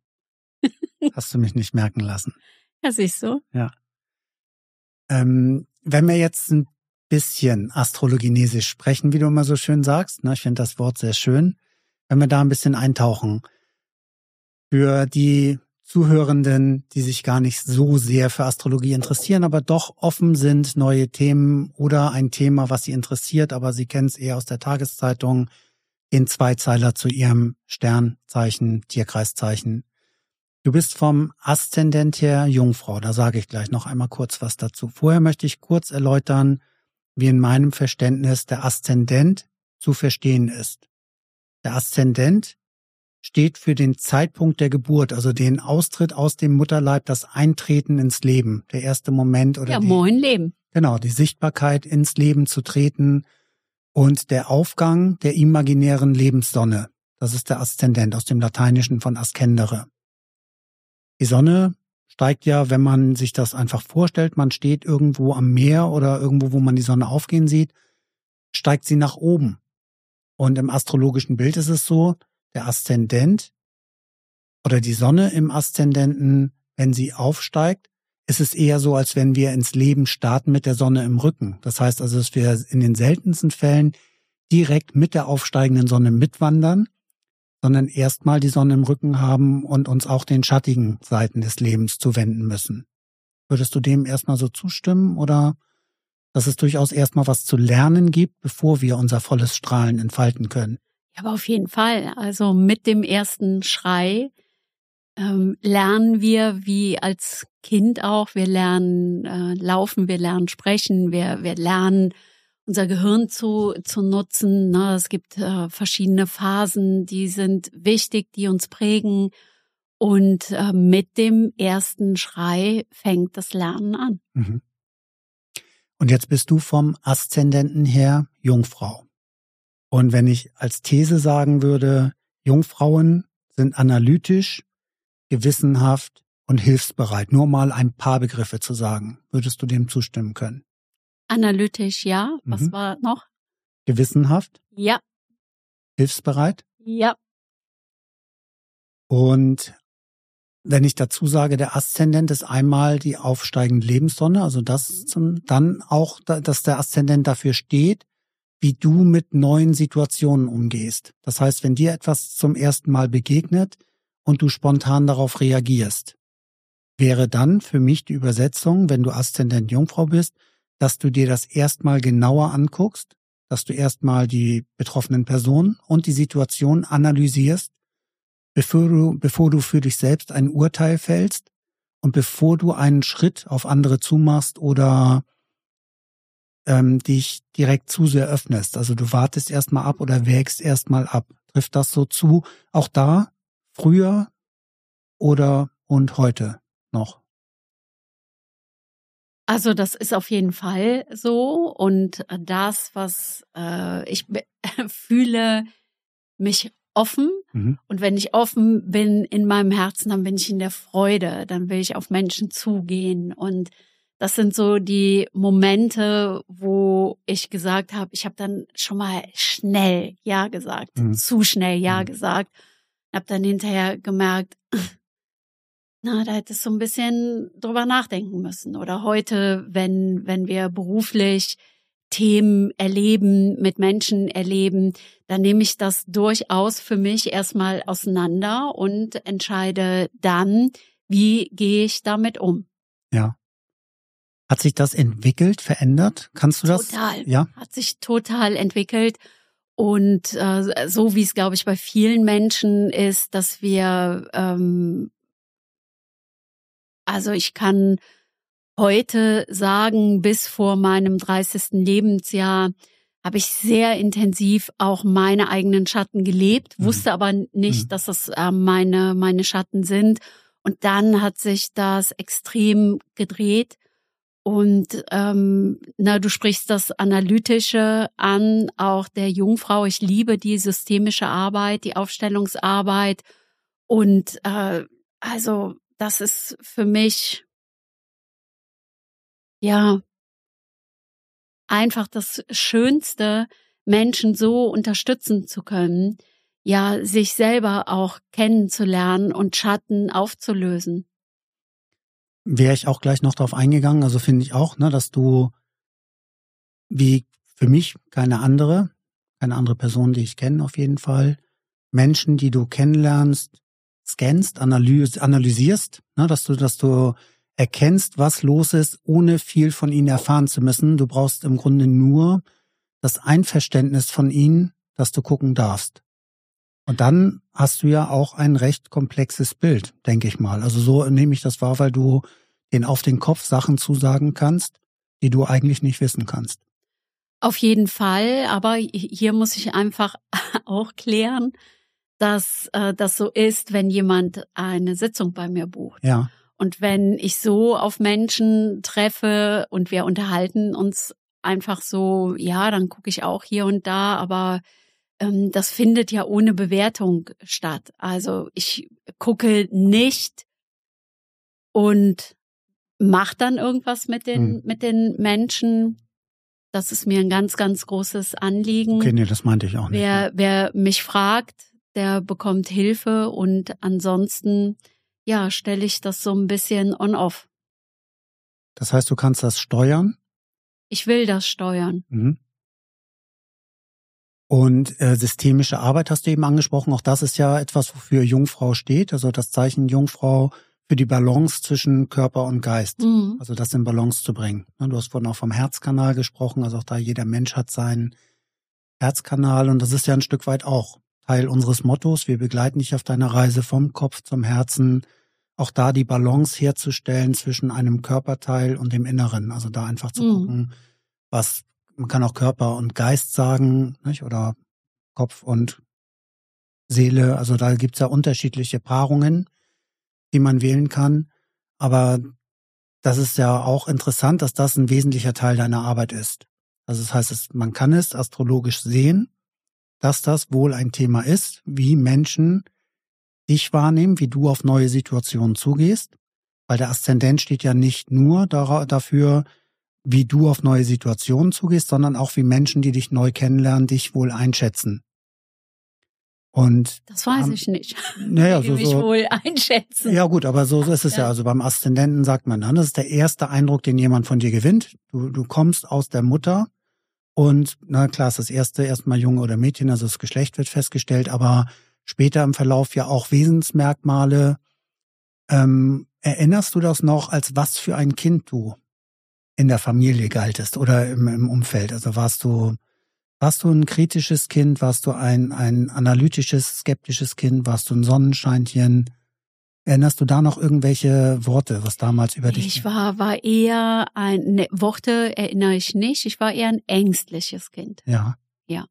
hast du mich nicht merken lassen. Ja, siehst du. Ja. Ähm, wenn wir jetzt ein bisschen astrologinesisch sprechen, wie du immer so schön sagst, ne, ich finde das Wort sehr schön, wenn wir da ein bisschen eintauchen. Für die Zuhörenden, die sich gar nicht so sehr für Astrologie interessieren, aber doch offen sind, neue Themen oder ein Thema, was sie interessiert, aber sie kennen es eher aus der Tageszeitung, in Zweizeiler zu ihrem Sternzeichen, Tierkreiszeichen. Du bist vom Aszendent her Jungfrau, da sage ich gleich noch einmal kurz was dazu. Vorher möchte ich kurz erläutern, wie in meinem Verständnis der Aszendent zu verstehen ist. Der Aszendent steht für den Zeitpunkt der Geburt, also den Austritt aus dem Mutterleib, das Eintreten ins Leben, der erste Moment oder ja, die, moin Leben. Genau, die Sichtbarkeit ins Leben zu treten und der Aufgang der imaginären Lebenssonne. Das ist der Aszendent aus dem Lateinischen von ascendere. Die Sonne steigt ja, wenn man sich das einfach vorstellt, man steht irgendwo am Meer oder irgendwo, wo man die Sonne aufgehen sieht, steigt sie nach oben. Und im astrologischen Bild ist es so, der Aszendent oder die Sonne im Aszendenten, wenn sie aufsteigt, ist es eher so, als wenn wir ins Leben starten mit der Sonne im Rücken. Das heißt also, dass wir in den seltensten Fällen direkt mit der aufsteigenden Sonne mitwandern, sondern erstmal die Sonne im Rücken haben und uns auch den schattigen Seiten des Lebens zuwenden müssen. Würdest du dem erstmal so zustimmen oder dass es durchaus erstmal was zu lernen gibt, bevor wir unser volles Strahlen entfalten können? Ja, aber auf jeden Fall. Also mit dem ersten Schrei ähm, lernen wir wie als Kind auch. Wir lernen äh, laufen, wir lernen sprechen, wir, wir lernen unser Gehirn zu, zu nutzen. Ne? Es gibt äh, verschiedene Phasen, die sind wichtig, die uns prägen. Und äh, mit dem ersten Schrei fängt das Lernen an. Mhm. Und jetzt bist du vom Aszendenten her Jungfrau. Und wenn ich als These sagen würde, Jungfrauen sind analytisch, gewissenhaft und hilfsbereit, nur mal ein paar Begriffe zu sagen, würdest du dem zustimmen können? Analytisch, ja. Was mhm. war noch? Gewissenhaft? Ja. Hilfsbereit? Ja. Und wenn ich dazu sage, der Aszendent ist einmal die aufsteigende Lebenssonne, also das zum, dann auch, dass der Aszendent dafür steht, wie du mit neuen Situationen umgehst. Das heißt, wenn dir etwas zum ersten Mal begegnet und du spontan darauf reagierst, wäre dann für mich die Übersetzung, wenn du Aszendent Jungfrau bist, dass du dir das erstmal genauer anguckst, dass du erstmal die betroffenen Personen und die Situation analysierst, bevor du, bevor du für dich selbst ein Urteil fällst und bevor du einen Schritt auf andere zumachst oder ähm, dich direkt zu sehr öffnest. Also du wartest erstmal ab oder wägst erstmal ab. Trifft das so zu? Auch da, früher oder und heute noch? Also das ist auf jeden Fall so und das, was äh, ich fühle mich offen. Mhm. Und wenn ich offen bin in meinem Herzen, dann bin ich in der Freude. Dann will ich auf Menschen zugehen. Und das sind so die Momente, wo ich gesagt habe, ich habe dann schon mal schnell Ja gesagt, mhm. zu schnell Ja mhm. gesagt. Habe dann hinterher gemerkt, na, da hättest du ein bisschen drüber nachdenken müssen. Oder heute, wenn, wenn wir beruflich Themen erleben, mit Menschen erleben, dann nehme ich das durchaus für mich erstmal auseinander und entscheide dann, wie gehe ich damit um. Ja. Hat sich das entwickelt, verändert? Kannst du das? Total. Ja. Hat sich total entwickelt. Und äh, so wie es, glaube ich, bei vielen Menschen ist, dass wir, ähm, also ich kann heute sagen, bis vor meinem 30. Lebensjahr habe ich sehr intensiv auch meine eigenen Schatten gelebt, mhm. wusste aber nicht, mhm. dass das äh, meine, meine Schatten sind. Und dann hat sich das extrem gedreht. Und ähm, na, du sprichst das Analytische an, auch der Jungfrau. Ich liebe die systemische Arbeit, die Aufstellungsarbeit. Und äh, also das ist für mich ja einfach das Schönste, Menschen so unterstützen zu können, ja, sich selber auch kennenzulernen und Schatten aufzulösen. Wäre ich auch gleich noch drauf eingegangen, also finde ich auch, ne, dass du wie für mich keine andere, keine andere Person, die ich kenne auf jeden Fall, Menschen, die du kennenlernst, scannst, analys analysierst, ne, dass du, dass du erkennst, was los ist, ohne viel von ihnen erfahren zu müssen. Du brauchst im Grunde nur das Einverständnis von ihnen, dass du gucken darfst. Und dann hast du ja auch ein recht komplexes Bild, denke ich mal. Also so nehme ich das wahr, weil du den auf den Kopf Sachen zusagen kannst, die du eigentlich nicht wissen kannst. Auf jeden Fall, aber hier muss ich einfach auch klären, dass äh, das so ist, wenn jemand eine Sitzung bei mir bucht. Ja. Und wenn ich so auf Menschen treffe und wir unterhalten uns einfach so, ja, dann gucke ich auch hier und da, aber ähm, das findet ja ohne Bewertung statt. Also ich gucke nicht und mache dann irgendwas mit den, hm. mit den Menschen. Das ist mir ein ganz, ganz großes Anliegen. Okay, nee, das meinte ich auch nicht. Wer, wer mich fragt, der bekommt Hilfe und ansonsten ja, stelle ich das so ein bisschen on-off. Das heißt, du kannst das steuern? Ich will das steuern. Mhm. Und äh, systemische Arbeit hast du eben angesprochen. Auch das ist ja etwas, wofür Jungfrau steht. Also das Zeichen Jungfrau für die Balance zwischen Körper und Geist. Mhm. Also das in Balance zu bringen. Ne, du hast vorhin auch vom Herzkanal gesprochen. Also auch da jeder Mensch hat seinen Herzkanal. Und das ist ja ein Stück weit auch Teil unseres Mottos. Wir begleiten dich auf deiner Reise vom Kopf zum Herzen. Auch da die Balance herzustellen zwischen einem Körperteil und dem Inneren. Also da einfach zu mhm. gucken, was, man kann auch Körper und Geist sagen, nicht? oder Kopf und Seele. Also da gibt's ja unterschiedliche Paarungen, die man wählen kann. Aber das ist ja auch interessant, dass das ein wesentlicher Teil deiner Arbeit ist. Also das heißt, man kann es astrologisch sehen dass das wohl ein Thema ist, wie Menschen dich wahrnehmen, wie du auf neue Situationen zugehst, weil der Aszendent steht ja nicht nur dafür, wie du auf neue Situationen zugehst, sondern auch wie Menschen, die dich neu kennenlernen, dich wohl einschätzen. Und das weiß ich nicht. Naja, so, mich so, wohl einschätzen. Ja gut, aber so, so ist es ja. ja. Also beim Aszendenten sagt man dann, das ist der erste Eindruck, den jemand von dir gewinnt. Du, du kommst aus der Mutter und na klar, ist das erste erstmal Junge oder Mädchen, also das Geschlecht wird festgestellt, aber später im Verlauf ja auch Wesensmerkmale. Ähm, erinnerst du das noch, als was für ein Kind du in der Familie galtest oder im, im Umfeld? Also warst du, warst du ein kritisches Kind? Warst du ein, ein analytisches, skeptisches Kind? Warst du ein Sonnenscheinchen? Erinnerst du da noch irgendwelche Worte, was damals über dich? Ich war, war eher ein, ne, Worte erinnere ich nicht. Ich war eher ein ängstliches Kind. Ja. Ja.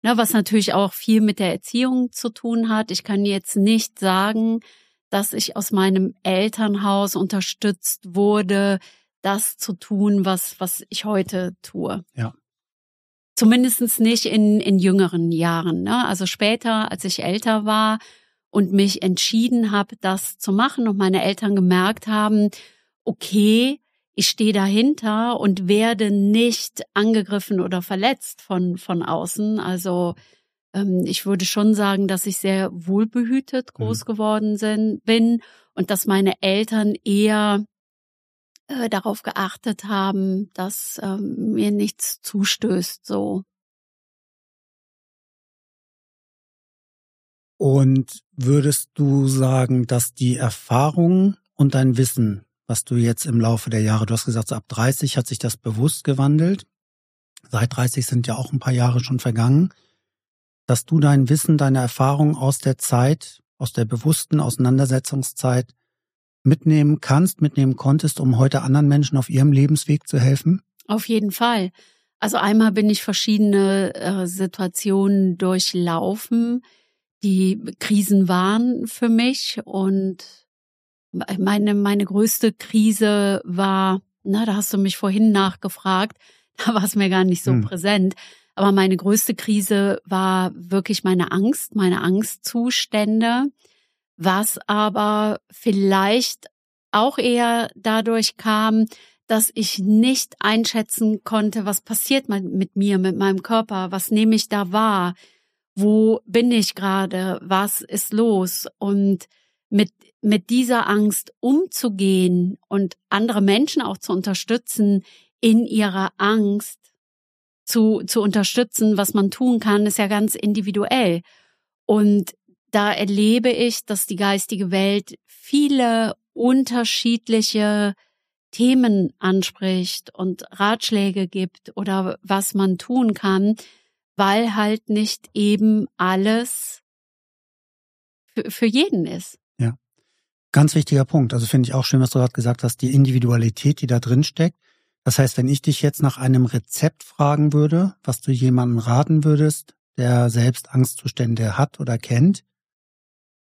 Na, was natürlich auch viel mit der Erziehung zu tun hat. Ich kann jetzt nicht sagen, dass ich aus meinem Elternhaus unterstützt wurde, das zu tun, was, was ich heute tue. Ja. Zumindest nicht in, in jüngeren Jahren. Ne? Also später, als ich älter war und mich entschieden habe, das zu machen und meine Eltern gemerkt haben, okay, ich stehe dahinter und werde nicht angegriffen oder verletzt von, von außen. Also ähm, ich würde schon sagen, dass ich sehr wohlbehütet mhm. groß geworden sind, bin und dass meine Eltern eher äh, darauf geachtet haben, dass ähm, mir nichts zustößt, so. Und würdest du sagen, dass die Erfahrung und dein Wissen, was du jetzt im Laufe der Jahre, du hast gesagt, so ab 30 hat sich das bewusst gewandelt. Seit 30 sind ja auch ein paar Jahre schon vergangen, dass du dein Wissen, deine Erfahrung aus der Zeit, aus der bewussten Auseinandersetzungszeit mitnehmen kannst, mitnehmen konntest, um heute anderen Menschen auf ihrem Lebensweg zu helfen? Auf jeden Fall. Also einmal bin ich verschiedene äh, Situationen durchlaufen, die Krisen waren für mich und meine, meine größte Krise war, na, da hast du mich vorhin nachgefragt, da war es mir gar nicht so hm. präsent. Aber meine größte Krise war wirklich meine Angst, meine Angstzustände, was aber vielleicht auch eher dadurch kam, dass ich nicht einschätzen konnte, was passiert mit mir, mit meinem Körper, was nehme ich da wahr, wo bin ich gerade, was ist los und mit, mit dieser Angst umzugehen und andere Menschen auch zu unterstützen in ihrer Angst, zu, zu unterstützen, was man tun kann, ist ja ganz individuell. Und da erlebe ich, dass die geistige Welt viele unterschiedliche Themen anspricht und Ratschläge gibt oder was man tun kann, weil halt nicht eben alles für, für jeden ist. Ja. Ganz wichtiger Punkt. Also finde ich auch schön, was du gerade gesagt hast, die Individualität, die da drin steckt. Das heißt, wenn ich dich jetzt nach einem Rezept fragen würde, was du jemandem raten würdest, der selbst Angstzustände hat oder kennt,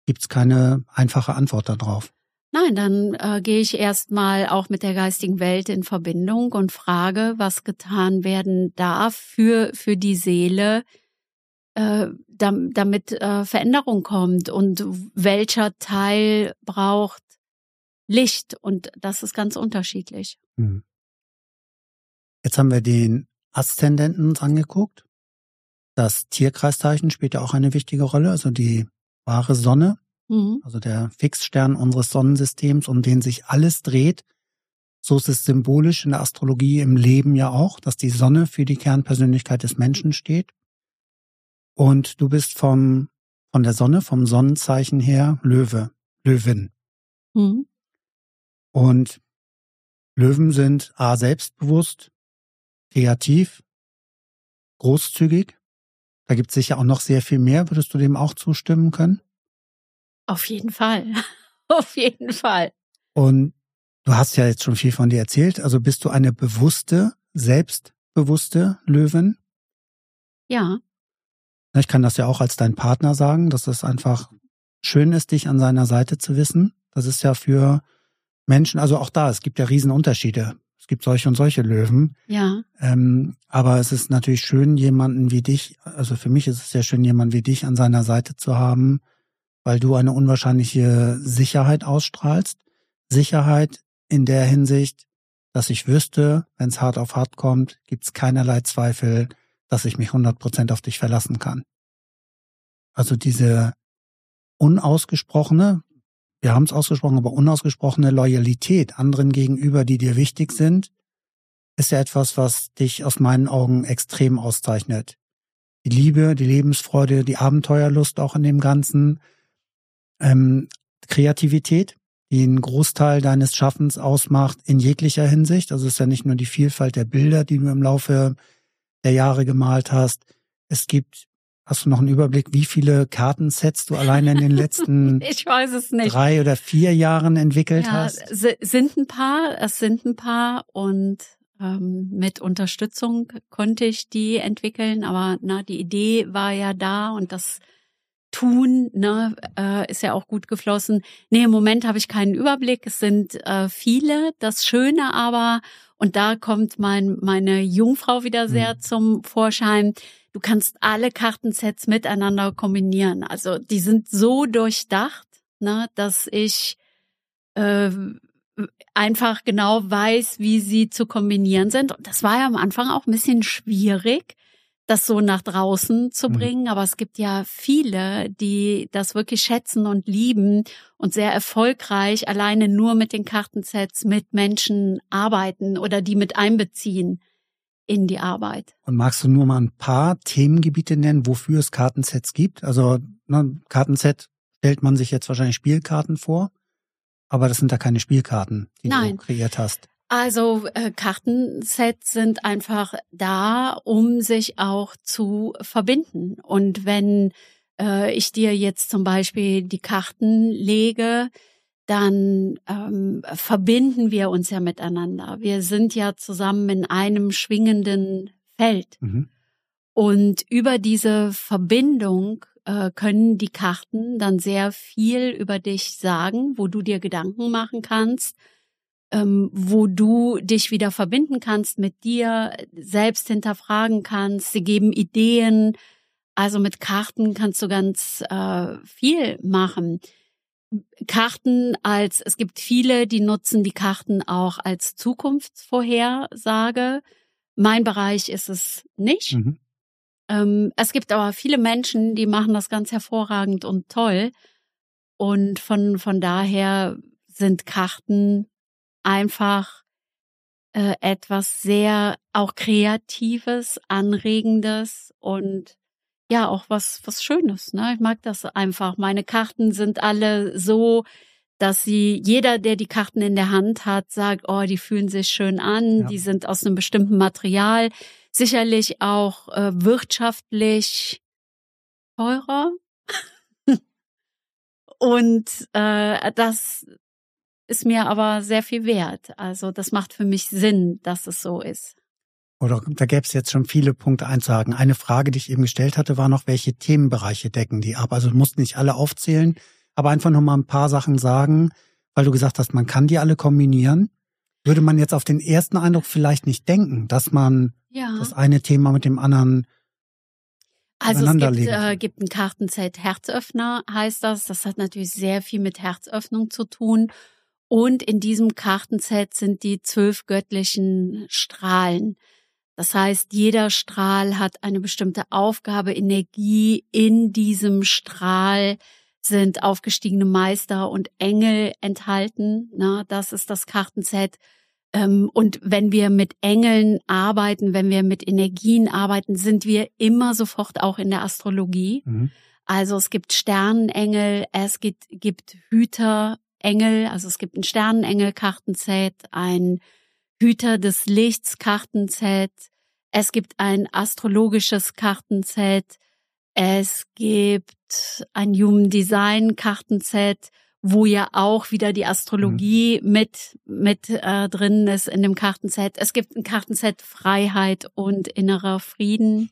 gibt's keine einfache Antwort darauf. Nein, dann äh, gehe ich erstmal auch mit der geistigen Welt in Verbindung und frage, was getan werden darf für, für die Seele, äh, damit äh, Veränderung kommt und welcher Teil braucht Licht und das ist ganz unterschiedlich. Hm. Jetzt haben wir den Aszendenten uns angeguckt. Das Tierkreiszeichen spielt ja auch eine wichtige Rolle, also die wahre Sonne, mhm. also der Fixstern unseres Sonnensystems, um den sich alles dreht. So ist es symbolisch in der Astrologie im Leben ja auch, dass die Sonne für die Kernpersönlichkeit des Menschen steht. Und du bist vom, von der Sonne, vom Sonnenzeichen her Löwe, Löwin. Mhm. Und Löwen sind A selbstbewusst, kreativ, großzügig. Da gibt es sicher auch noch sehr viel mehr. Würdest du dem auch zustimmen können? Auf jeden Fall. Auf jeden Fall. Und du hast ja jetzt schon viel von dir erzählt. Also bist du eine bewusste, selbstbewusste Löwin? Ja. Ich kann das ja auch als dein Partner sagen, dass es einfach schön ist, dich an seiner Seite zu wissen. Das ist ja für Menschen, also auch da, es gibt ja Riesenunterschiede. Es gibt solche und solche Löwen. Ja. Ähm, aber es ist natürlich schön, jemanden wie dich, also für mich ist es sehr schön, jemanden wie dich an seiner Seite zu haben, weil du eine unwahrscheinliche Sicherheit ausstrahlst. Sicherheit in der Hinsicht, dass ich wüsste, wenn es hart auf hart kommt, gibt es keinerlei Zweifel, dass ich mich 100% auf dich verlassen kann. Also diese unausgesprochene, wir haben es ausgesprochen, aber unausgesprochene Loyalität anderen gegenüber, die dir wichtig sind, ist ja etwas, was dich aus meinen Augen extrem auszeichnet. Die Liebe, die Lebensfreude, die Abenteuerlust auch in dem Ganzen, ähm, Kreativität, die einen Großteil deines Schaffens ausmacht in jeglicher Hinsicht. Also es ist ja nicht nur die Vielfalt der Bilder, die du im Laufe der Jahre gemalt hast. Es gibt Hast du noch einen Überblick, wie viele Kartensets du alleine in den letzten drei oder vier Jahren entwickelt ja, hast? Sind ein paar, es sind ein paar und ähm, mit Unterstützung konnte ich die entwickeln, aber na, die Idee war ja da und das Tun ne, äh, ist ja auch gut geflossen. Nee, im Moment habe ich keinen Überblick. Es sind äh, viele. Das Schöne aber, Und da kommt mein, meine Jungfrau wieder sehr mhm. zum Vorschein. Du kannst alle Kartensets miteinander kombinieren. Also die sind so durchdacht, ne, dass ich äh, einfach genau weiß, wie sie zu kombinieren sind. Und das war ja am Anfang auch ein bisschen schwierig, das so nach draußen zu mhm. bringen. Mhm. Aber es gibt ja viele, die das wirklich schätzen und lieben und sehr erfolgreich alleine nur mit den Kartensets mit Menschen arbeiten oder die mit einbeziehen in die Arbeit. Und magst du nur mal ein paar Themengebiete nennen, wofür es Kartensets gibt? Also ne, Kartenset stellt man sich jetzt wahrscheinlich Spielkarten vor, aber das sind da keine Spielkarten, die Nein. du kreiert hast. Also äh, Kartensets sind einfach da, um sich auch zu verbinden. Und wenn äh, ich dir jetzt zum Beispiel die Karten lege, dann ähm, verbinden wir uns ja miteinander. Wir sind ja zusammen in einem schwingenden Feld. Mhm. Und über diese Verbindung äh, können die Karten dann sehr viel über dich sagen, wo du dir Gedanken machen kannst, ähm, wo du dich wieder verbinden kannst mit dir, selbst hinterfragen kannst. Sie geben Ideen. Also mit Karten kannst du ganz äh, viel machen. Karten als, es gibt viele, die nutzen die Karten auch als Zukunftsvorhersage. Mein Bereich ist es nicht. Mhm. Ähm, es gibt aber viele Menschen, die machen das ganz hervorragend und toll. Und von, von daher sind Karten einfach äh, etwas sehr auch Kreatives, Anregendes und ja auch was was Schönes. Ne? Ich mag das einfach. Meine Karten sind alle so, dass sie jeder, der die Karten in der Hand hat, sagt, oh, die fühlen sich schön an, ja. die sind aus einem bestimmten Material, sicherlich auch äh, wirtschaftlich teurer. Und äh, das ist mir aber sehr viel wert. Also das macht für mich Sinn, dass es so ist. Oder da gäbe es jetzt schon viele Punkte einzuhaken. Eine Frage, die ich eben gestellt hatte, war noch, welche Themenbereiche decken die ab? Also du musst nicht alle aufzählen, aber einfach noch mal ein paar Sachen sagen, weil du gesagt hast, man kann die alle kombinieren. Würde man jetzt auf den ersten Eindruck vielleicht nicht denken, dass man ja. das eine Thema mit dem anderen also es gibt, äh, gibt ein Kartenset Herzöffner, heißt das. Das hat natürlich sehr viel mit Herzöffnung zu tun. Und in diesem Kartenset sind die zwölf göttlichen Strahlen. Das heißt, jeder Strahl hat eine bestimmte Aufgabe, Energie. In diesem Strahl sind aufgestiegene Meister und Engel enthalten. Na, das ist das Kartenset. Ähm, und wenn wir mit Engeln arbeiten, wenn wir mit Energien arbeiten, sind wir immer sofort auch in der Astrologie. Mhm. Also es gibt Sternenengel, es gibt, gibt Hüterengel, also es gibt ein Sternenengel-Kartenset, ein Hüter des Lichts Kartenset. Es gibt ein astrologisches Kartenset. Es gibt ein Human Design Kartenset, wo ja auch wieder die Astrologie mhm. mit mit äh, drin ist in dem Kartenset. Es gibt ein Kartenset Freiheit und innerer Frieden.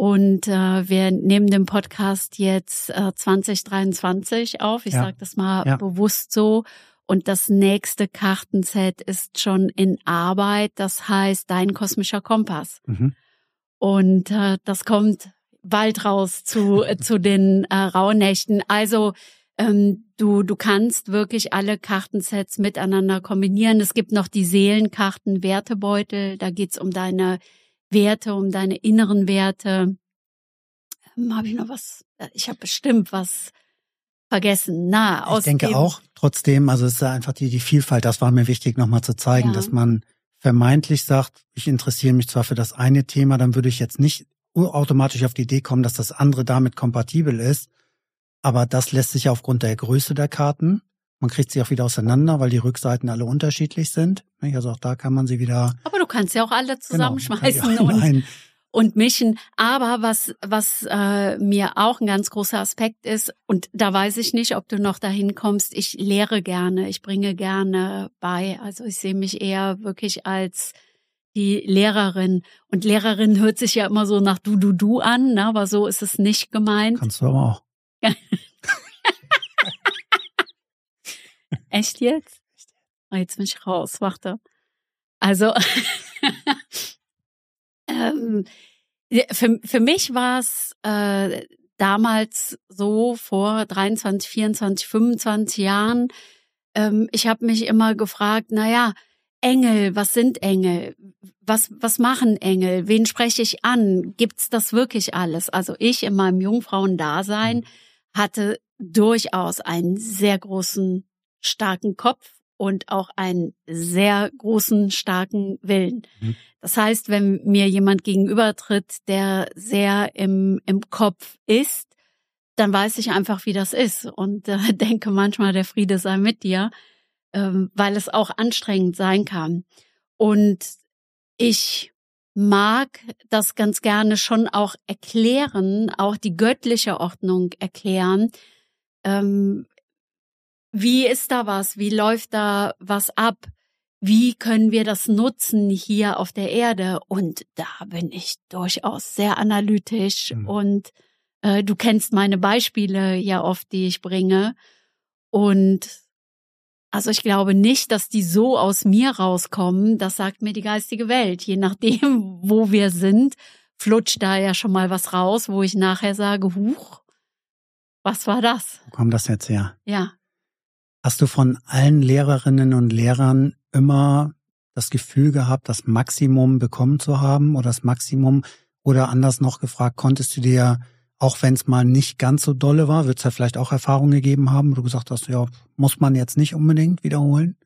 Und äh, wir nehmen den Podcast jetzt äh, 2023 auf. Ich ja. sage das mal ja. bewusst so. Und das nächste Kartenset ist schon in Arbeit. Das heißt Dein kosmischer Kompass. Mhm. Und äh, das kommt bald raus zu, äh, zu den äh, Rauhnächten. Also ähm, du, du kannst wirklich alle Kartensets miteinander kombinieren. Es gibt noch die Seelenkarten Wertebeutel. Da geht's um deine Werte, um deine inneren Werte. Ähm, habe ich noch was? Ich habe bestimmt was vergessen. Na, aus ich denke auch trotzdem, also es ist einfach die, die Vielfalt, das war mir wichtig nochmal zu zeigen, ja. dass man vermeintlich sagt, ich interessiere mich zwar für das eine Thema, dann würde ich jetzt nicht automatisch auf die Idee kommen, dass das andere damit kompatibel ist. Aber das lässt sich aufgrund der Größe der Karten. Man kriegt sie auch wieder auseinander, weil die Rückseiten alle unterschiedlich sind. Also auch da kann man sie wieder. Aber du kannst ja auch alle genau, zusammenschmeißen genau, und und mischen. Aber was, was äh, mir auch ein ganz großer Aspekt ist, und da weiß ich nicht, ob du noch dahin kommst, ich lehre gerne, ich bringe gerne bei. Also ich sehe mich eher wirklich als die Lehrerin. Und Lehrerin hört sich ja immer so nach du, du, du an, ne? aber so ist es nicht gemeint. Kannst du aber auch. Echt jetzt? Oh, jetzt bin ich raus, warte. Also ähm, für, für mich war es äh, damals so vor 23, 24, 25 Jahren. Ähm, ich habe mich immer gefragt, na ja, Engel, was sind Engel? Was, was machen Engel? Wen spreche ich an? Gibt's das wirklich alles? Also ich in meinem Jungfrauendasein mhm. hatte durchaus einen sehr großen, starken Kopf und auch einen sehr großen, starken Willen. Mhm. Das heißt, wenn mir jemand gegenübertritt, der sehr im, im Kopf ist, dann weiß ich einfach, wie das ist und äh, denke manchmal, der Friede sei mit dir, ähm, weil es auch anstrengend sein kann. Und ich mag das ganz gerne schon auch erklären, auch die göttliche Ordnung erklären. Ähm, wie ist da was? Wie läuft da was ab? Wie können wir das nutzen hier auf der Erde? Und da bin ich durchaus sehr analytisch mhm. und äh, du kennst meine Beispiele ja oft, die ich bringe. Und also ich glaube nicht, dass die so aus mir rauskommen. Das sagt mir die geistige Welt. Je nachdem, wo wir sind, flutscht da ja schon mal was raus, wo ich nachher sage, huch, was war das? Wo kommt das jetzt her? Ja. Hast du von allen Lehrerinnen und Lehrern immer das Gefühl gehabt, das Maximum bekommen zu haben oder das Maximum oder anders noch gefragt, konntest du dir auch wenn es mal nicht ganz so dolle war, wird es ja vielleicht auch Erfahrungen gegeben haben, wo du gesagt hast, ja, muss man jetzt nicht unbedingt wiederholen.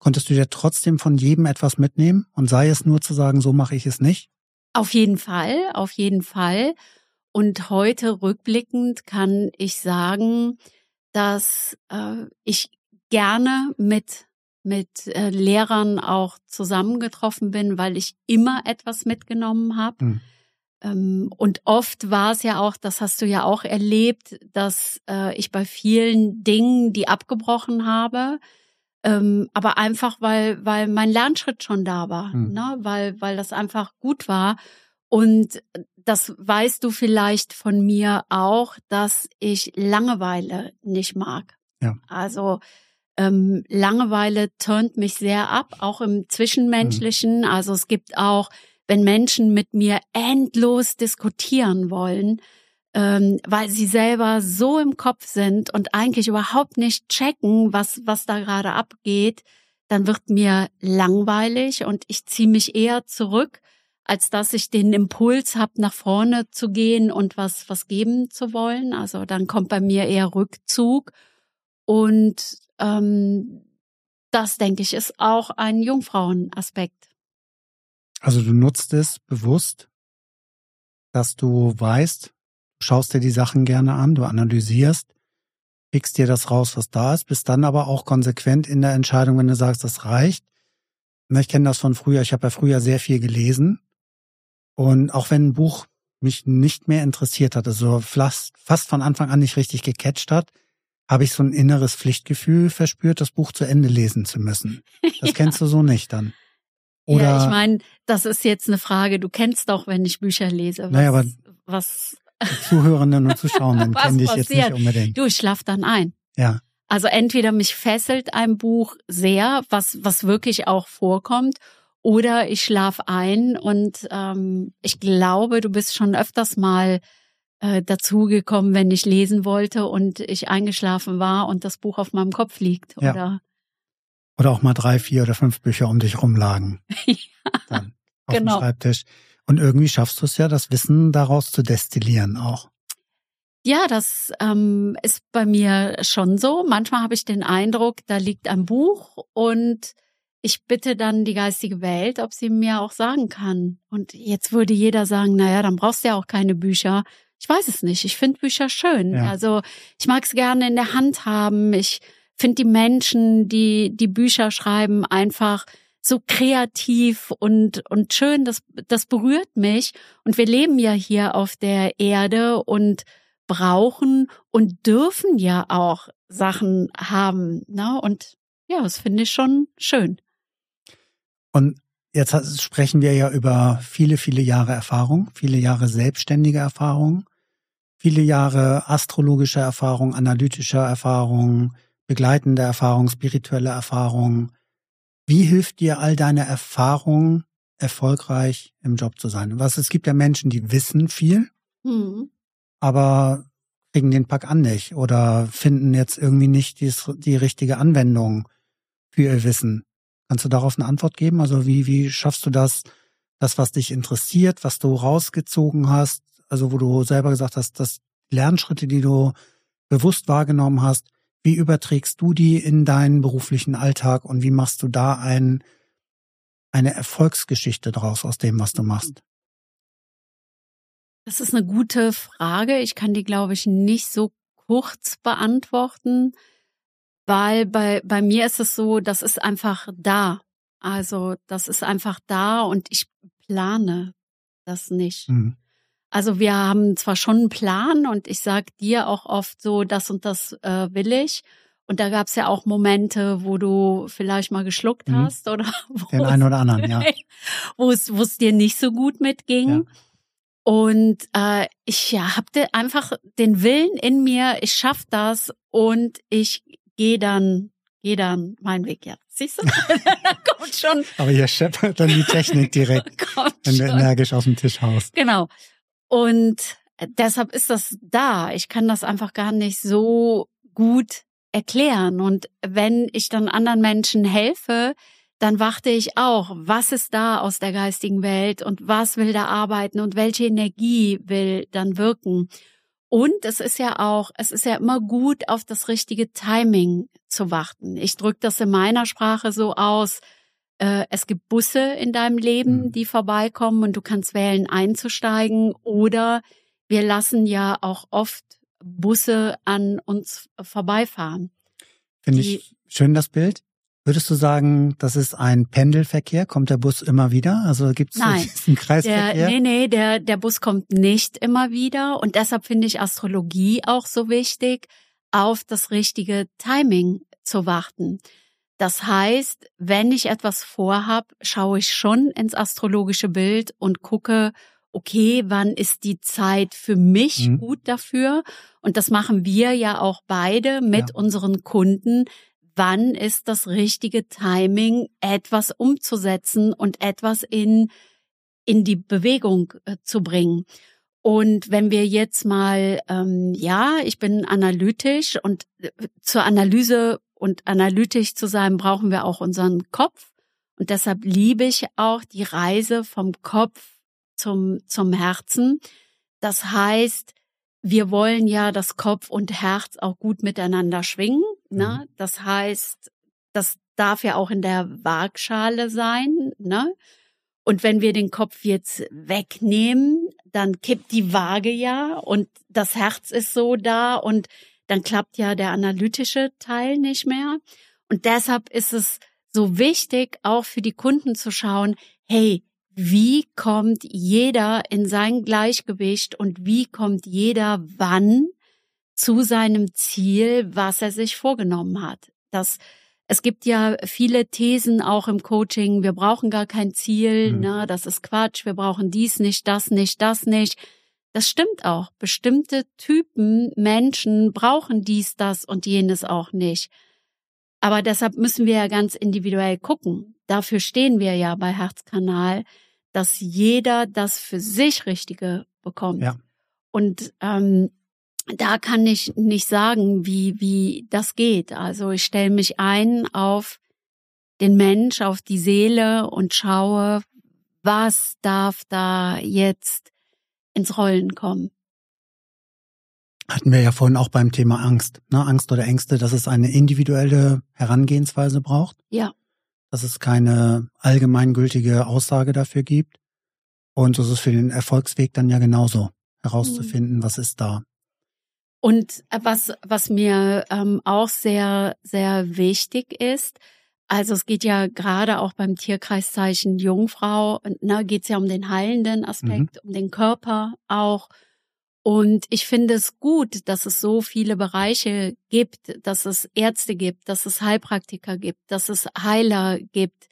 Konntest du dir trotzdem von jedem etwas mitnehmen und sei es nur zu sagen, so mache ich es nicht? Auf jeden Fall, auf jeden Fall. Und heute rückblickend kann ich sagen, dass äh, ich gerne mit mit äh, Lehrern auch zusammengetroffen bin, weil ich immer etwas mitgenommen habe. Hm. Ähm, und oft war es ja auch, das hast du ja auch erlebt, dass äh, ich bei vielen Dingen, die abgebrochen habe, ähm, aber einfach, weil, weil mein Lernschritt schon da war, hm. ne? weil, weil das einfach gut war. Und das weißt du vielleicht von mir auch, dass ich Langeweile nicht mag. Ja. Also ähm, Langeweile turnt mich sehr ab, auch im Zwischenmenschlichen. Hm. Also es gibt auch wenn Menschen mit mir endlos diskutieren wollen, ähm, weil sie selber so im Kopf sind und eigentlich überhaupt nicht checken, was, was da gerade abgeht, dann wird mir langweilig und ich ziehe mich eher zurück, als dass ich den Impuls habe, nach vorne zu gehen und was, was geben zu wollen. Also dann kommt bei mir eher Rückzug. Und ähm, das, denke ich, ist auch ein Jungfrauenaspekt. Also du nutzt es bewusst, dass du weißt, schaust dir die Sachen gerne an, du analysierst, pickst dir das raus, was da ist, bist dann aber auch konsequent in der Entscheidung, wenn du sagst, das reicht. Ich kenne das von früher, ich habe ja früher sehr viel gelesen. Und auch wenn ein Buch mich nicht mehr interessiert hat, also fast, fast von Anfang an nicht richtig gecatcht hat, habe ich so ein inneres Pflichtgefühl verspürt, das Buch zu Ende lesen zu müssen. Das ja. kennst du so nicht dann. Oder ja, ich meine, das ist jetzt eine Frage. Du kennst doch, wenn ich Bücher lese. Was, naja, aber was Zuhörenden und Zuschauenden kennen dich jetzt nicht unbedingt. Du, ich schlaf dann ein. Ja. Also entweder mich fesselt ein Buch sehr, was was wirklich auch vorkommt, oder ich schlaf ein und ähm, ich glaube, du bist schon öfters mal äh, dazugekommen, wenn ich lesen wollte und ich eingeschlafen war und das Buch auf meinem Kopf liegt. Ja. Oder oder auch mal drei, vier oder fünf Bücher um dich rumlagen. ja, Dann auf genau. dem Schreibtisch. Und irgendwie schaffst du es ja, das Wissen daraus zu destillieren auch. Ja, das ähm, ist bei mir schon so. Manchmal habe ich den Eindruck, da liegt ein Buch und ich bitte dann die geistige Welt, ob sie mir auch sagen kann. Und jetzt würde jeder sagen, naja, dann brauchst du ja auch keine Bücher. Ich weiß es nicht. Ich finde Bücher schön. Ja. Also ich mag es gerne in der Hand haben. Ich finde die Menschen, die die Bücher schreiben, einfach so kreativ und und schön. Das das berührt mich. Und wir leben ja hier auf der Erde und brauchen und dürfen ja auch Sachen haben. Ne? Und ja, das finde ich schon schön. Und jetzt sprechen wir ja über viele, viele Jahre Erfahrung, viele Jahre selbstständige Erfahrung, viele Jahre astrologische Erfahrung, analytische Erfahrung, begleitende Erfahrung, spirituelle Erfahrung. Wie hilft dir all deine Erfahrung, erfolgreich im Job zu sein? Was, es gibt ja Menschen, die wissen viel, mhm. aber kriegen den Pack an nicht oder finden jetzt irgendwie nicht die, die richtige Anwendung für ihr Wissen. Kannst du darauf eine Antwort geben? Also wie, wie schaffst du das, das, was dich interessiert, was du rausgezogen hast, also wo du selber gesagt hast, dass Lernschritte, die du bewusst wahrgenommen hast, wie überträgst du die in deinen beruflichen Alltag und wie machst du da ein, eine Erfolgsgeschichte draus aus dem, was du machst? Das ist eine gute Frage. Ich kann die, glaube ich, nicht so kurz beantworten, weil bei, bei mir ist es so, das ist einfach da. Also das ist einfach da und ich plane das nicht. Mhm. Also wir haben zwar schon einen Plan und ich sag dir auch oft so, das und das äh, will ich. Und da gab es ja auch Momente, wo du vielleicht mal geschluckt mhm. hast oder den einen oder anderen, ja, wo es wo es dir nicht so gut mitging. Ja. Und äh, ich ja, habe einfach den Willen in mir, ich schaff das und ich gehe dann gehe dann meinen Weg. Ja, siehst du? da kommt schon. Aber hier scheppert dann die Technik direkt, wenn du energisch auf dem Tisch haust. Genau. Und deshalb ist das da. Ich kann das einfach gar nicht so gut erklären. Und wenn ich dann anderen Menschen helfe, dann warte ich auch, was ist da aus der geistigen Welt und was will da arbeiten und welche Energie will dann wirken. Und es ist ja auch, es ist ja immer gut, auf das richtige Timing zu warten. Ich drücke das in meiner Sprache so aus. Äh, es gibt Busse in deinem Leben, mhm. die vorbeikommen und du kannst wählen, einzusteigen. Oder wir lassen ja auch oft Busse an uns vorbeifahren. Finde ich schön das Bild. Würdest du sagen, das ist ein Pendelverkehr? Kommt der Bus immer wieder? Also gibt es diesen Kreisverkehr? Der, nee, nee, der, der Bus kommt nicht immer wieder. Und deshalb finde ich Astrologie auch so wichtig, auf das richtige Timing zu warten. Das heißt, wenn ich etwas vorhab, schaue ich schon ins astrologische Bild und gucke, okay, wann ist die Zeit für mich mhm. gut dafür? Und das machen wir ja auch beide mit ja. unseren Kunden, wann ist das richtige Timing, etwas umzusetzen und etwas in, in die Bewegung äh, zu bringen. Und wenn wir jetzt mal, ähm, ja, ich bin analytisch und äh, zur Analyse und analytisch zu sein, brauchen wir auch unseren Kopf. Und deshalb liebe ich auch die Reise vom Kopf zum, zum Herzen. Das heißt, wir wollen ja, dass Kopf und Herz auch gut miteinander schwingen. Ne? Mhm. Das heißt, das darf ja auch in der Waagschale sein. Ne? Und wenn wir den Kopf jetzt wegnehmen, dann kippt die Waage ja und das Herz ist so da und dann klappt ja der analytische Teil nicht mehr. Und deshalb ist es so wichtig, auch für die Kunden zu schauen, hey, wie kommt jeder in sein Gleichgewicht und wie kommt jeder wann zu seinem Ziel, was er sich vorgenommen hat. Das, es gibt ja viele Thesen auch im Coaching, wir brauchen gar kein Ziel, mhm. ne, das ist Quatsch, wir brauchen dies nicht, das nicht, das nicht. Das stimmt auch. Bestimmte Typen Menschen brauchen dies, das und jenes auch nicht. Aber deshalb müssen wir ja ganz individuell gucken. Dafür stehen wir ja bei Herzkanal, dass jeder das für sich Richtige bekommt. Ja. Und ähm, da kann ich nicht sagen, wie, wie das geht. Also ich stelle mich ein auf den Mensch, auf die Seele und schaue, was darf da jetzt ins Rollen kommen. Hatten wir ja vorhin auch beim Thema Angst, ne? Angst oder Ängste, dass es eine individuelle Herangehensweise braucht. Ja. Dass es keine allgemeingültige Aussage dafür gibt. Und so ist es für den Erfolgsweg dann ja genauso, herauszufinden, mhm. was ist da. Und was, was mir ähm, auch sehr, sehr wichtig ist, also es geht ja gerade auch beim Tierkreiszeichen Jungfrau, ne, geht es ja um den heilenden Aspekt, mhm. um den Körper auch. Und ich finde es gut, dass es so viele Bereiche gibt, dass es Ärzte gibt, dass es Heilpraktiker gibt, dass es Heiler gibt,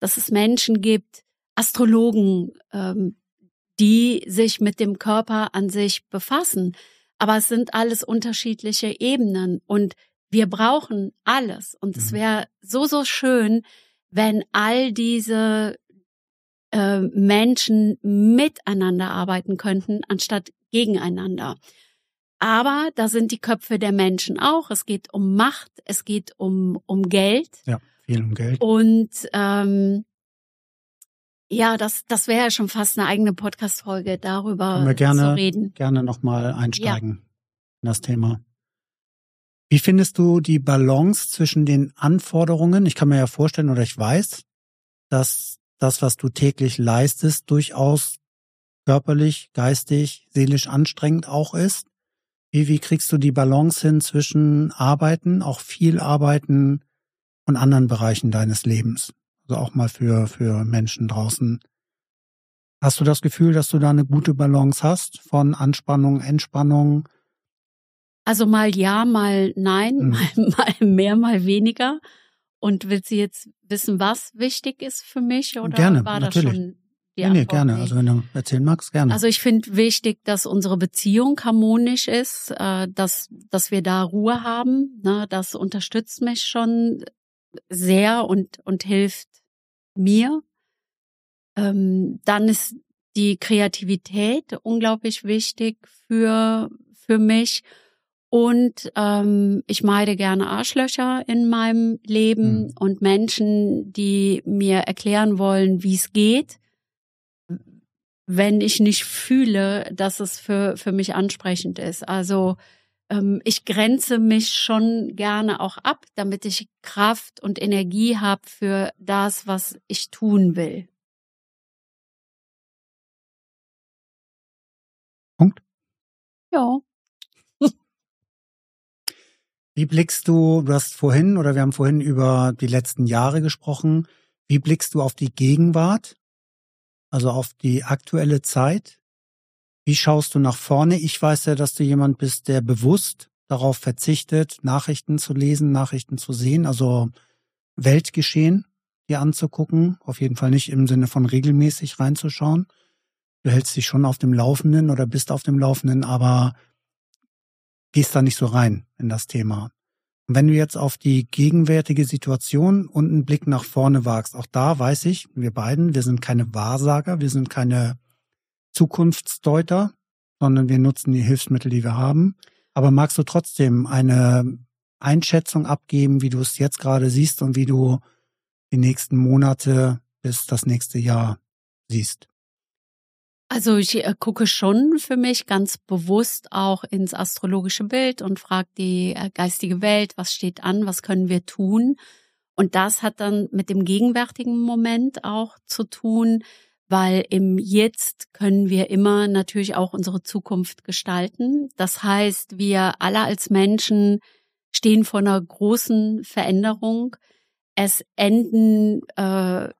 dass es Menschen gibt, Astrologen, ähm, die sich mit dem Körper an sich befassen. Aber es sind alles unterschiedliche Ebenen und wir brauchen alles. Und es mhm. wäre so, so schön, wenn all diese äh, Menschen miteinander arbeiten könnten, anstatt gegeneinander. Aber da sind die Köpfe der Menschen auch. Es geht um Macht, es geht um, um Geld. Ja, viel um Geld. Und ähm, ja, das, das wäre ja schon fast eine eigene Podcast-Folge, darüber Können wir gerne, zu reden. Gerne nochmal einsteigen ja. in das Thema. Wie findest du die Balance zwischen den Anforderungen? Ich kann mir ja vorstellen oder ich weiß, dass das, was du täglich leistest, durchaus körperlich, geistig, seelisch anstrengend auch ist. Wie, wie kriegst du die Balance hin zwischen Arbeiten, auch viel Arbeiten und anderen Bereichen deines Lebens? Also auch mal für, für Menschen draußen. Hast du das Gefühl, dass du da eine gute Balance hast von Anspannung, Entspannung? Also mal ja, mal nein, hm. mal, mal mehr, mal weniger. Und willst du jetzt wissen, was wichtig ist für mich oder gerne, war natürlich. das schon die nee, nee, gerne. Also wenn du erzählen magst, gerne. Also ich finde wichtig, dass unsere Beziehung harmonisch ist, äh, dass dass wir da Ruhe haben. Ne? Das unterstützt mich schon sehr und und hilft mir. Ähm, dann ist die Kreativität unglaublich wichtig für für mich und ähm, ich meide gerne Arschlöcher in meinem Leben mhm. und Menschen, die mir erklären wollen, wie es geht, wenn ich nicht fühle, dass es für, für mich ansprechend ist. Also ähm, ich grenze mich schon gerne auch ab, damit ich Kraft und Energie habe für das, was ich tun will. Punkt. Ja. Wie blickst du, du hast vorhin oder wir haben vorhin über die letzten Jahre gesprochen, wie blickst du auf die Gegenwart, also auf die aktuelle Zeit? Wie schaust du nach vorne? Ich weiß ja, dass du jemand bist, der bewusst darauf verzichtet, Nachrichten zu lesen, Nachrichten zu sehen, also Weltgeschehen dir anzugucken, auf jeden Fall nicht im Sinne von regelmäßig reinzuschauen. Du hältst dich schon auf dem Laufenden oder bist auf dem Laufenden, aber gehst da nicht so rein in das Thema. Und wenn du jetzt auf die gegenwärtige Situation und einen Blick nach vorne wagst, auch da weiß ich, wir beiden, wir sind keine Wahrsager, wir sind keine Zukunftsdeuter, sondern wir nutzen die Hilfsmittel, die wir haben. Aber magst du trotzdem eine Einschätzung abgeben, wie du es jetzt gerade siehst und wie du die nächsten Monate bis das nächste Jahr siehst? Also ich äh, gucke schon für mich ganz bewusst auch ins astrologische Bild und frage die äh, geistige Welt, was steht an, was können wir tun. Und das hat dann mit dem gegenwärtigen Moment auch zu tun, weil im Jetzt können wir immer natürlich auch unsere Zukunft gestalten. Das heißt, wir alle als Menschen stehen vor einer großen Veränderung. Es enden äh,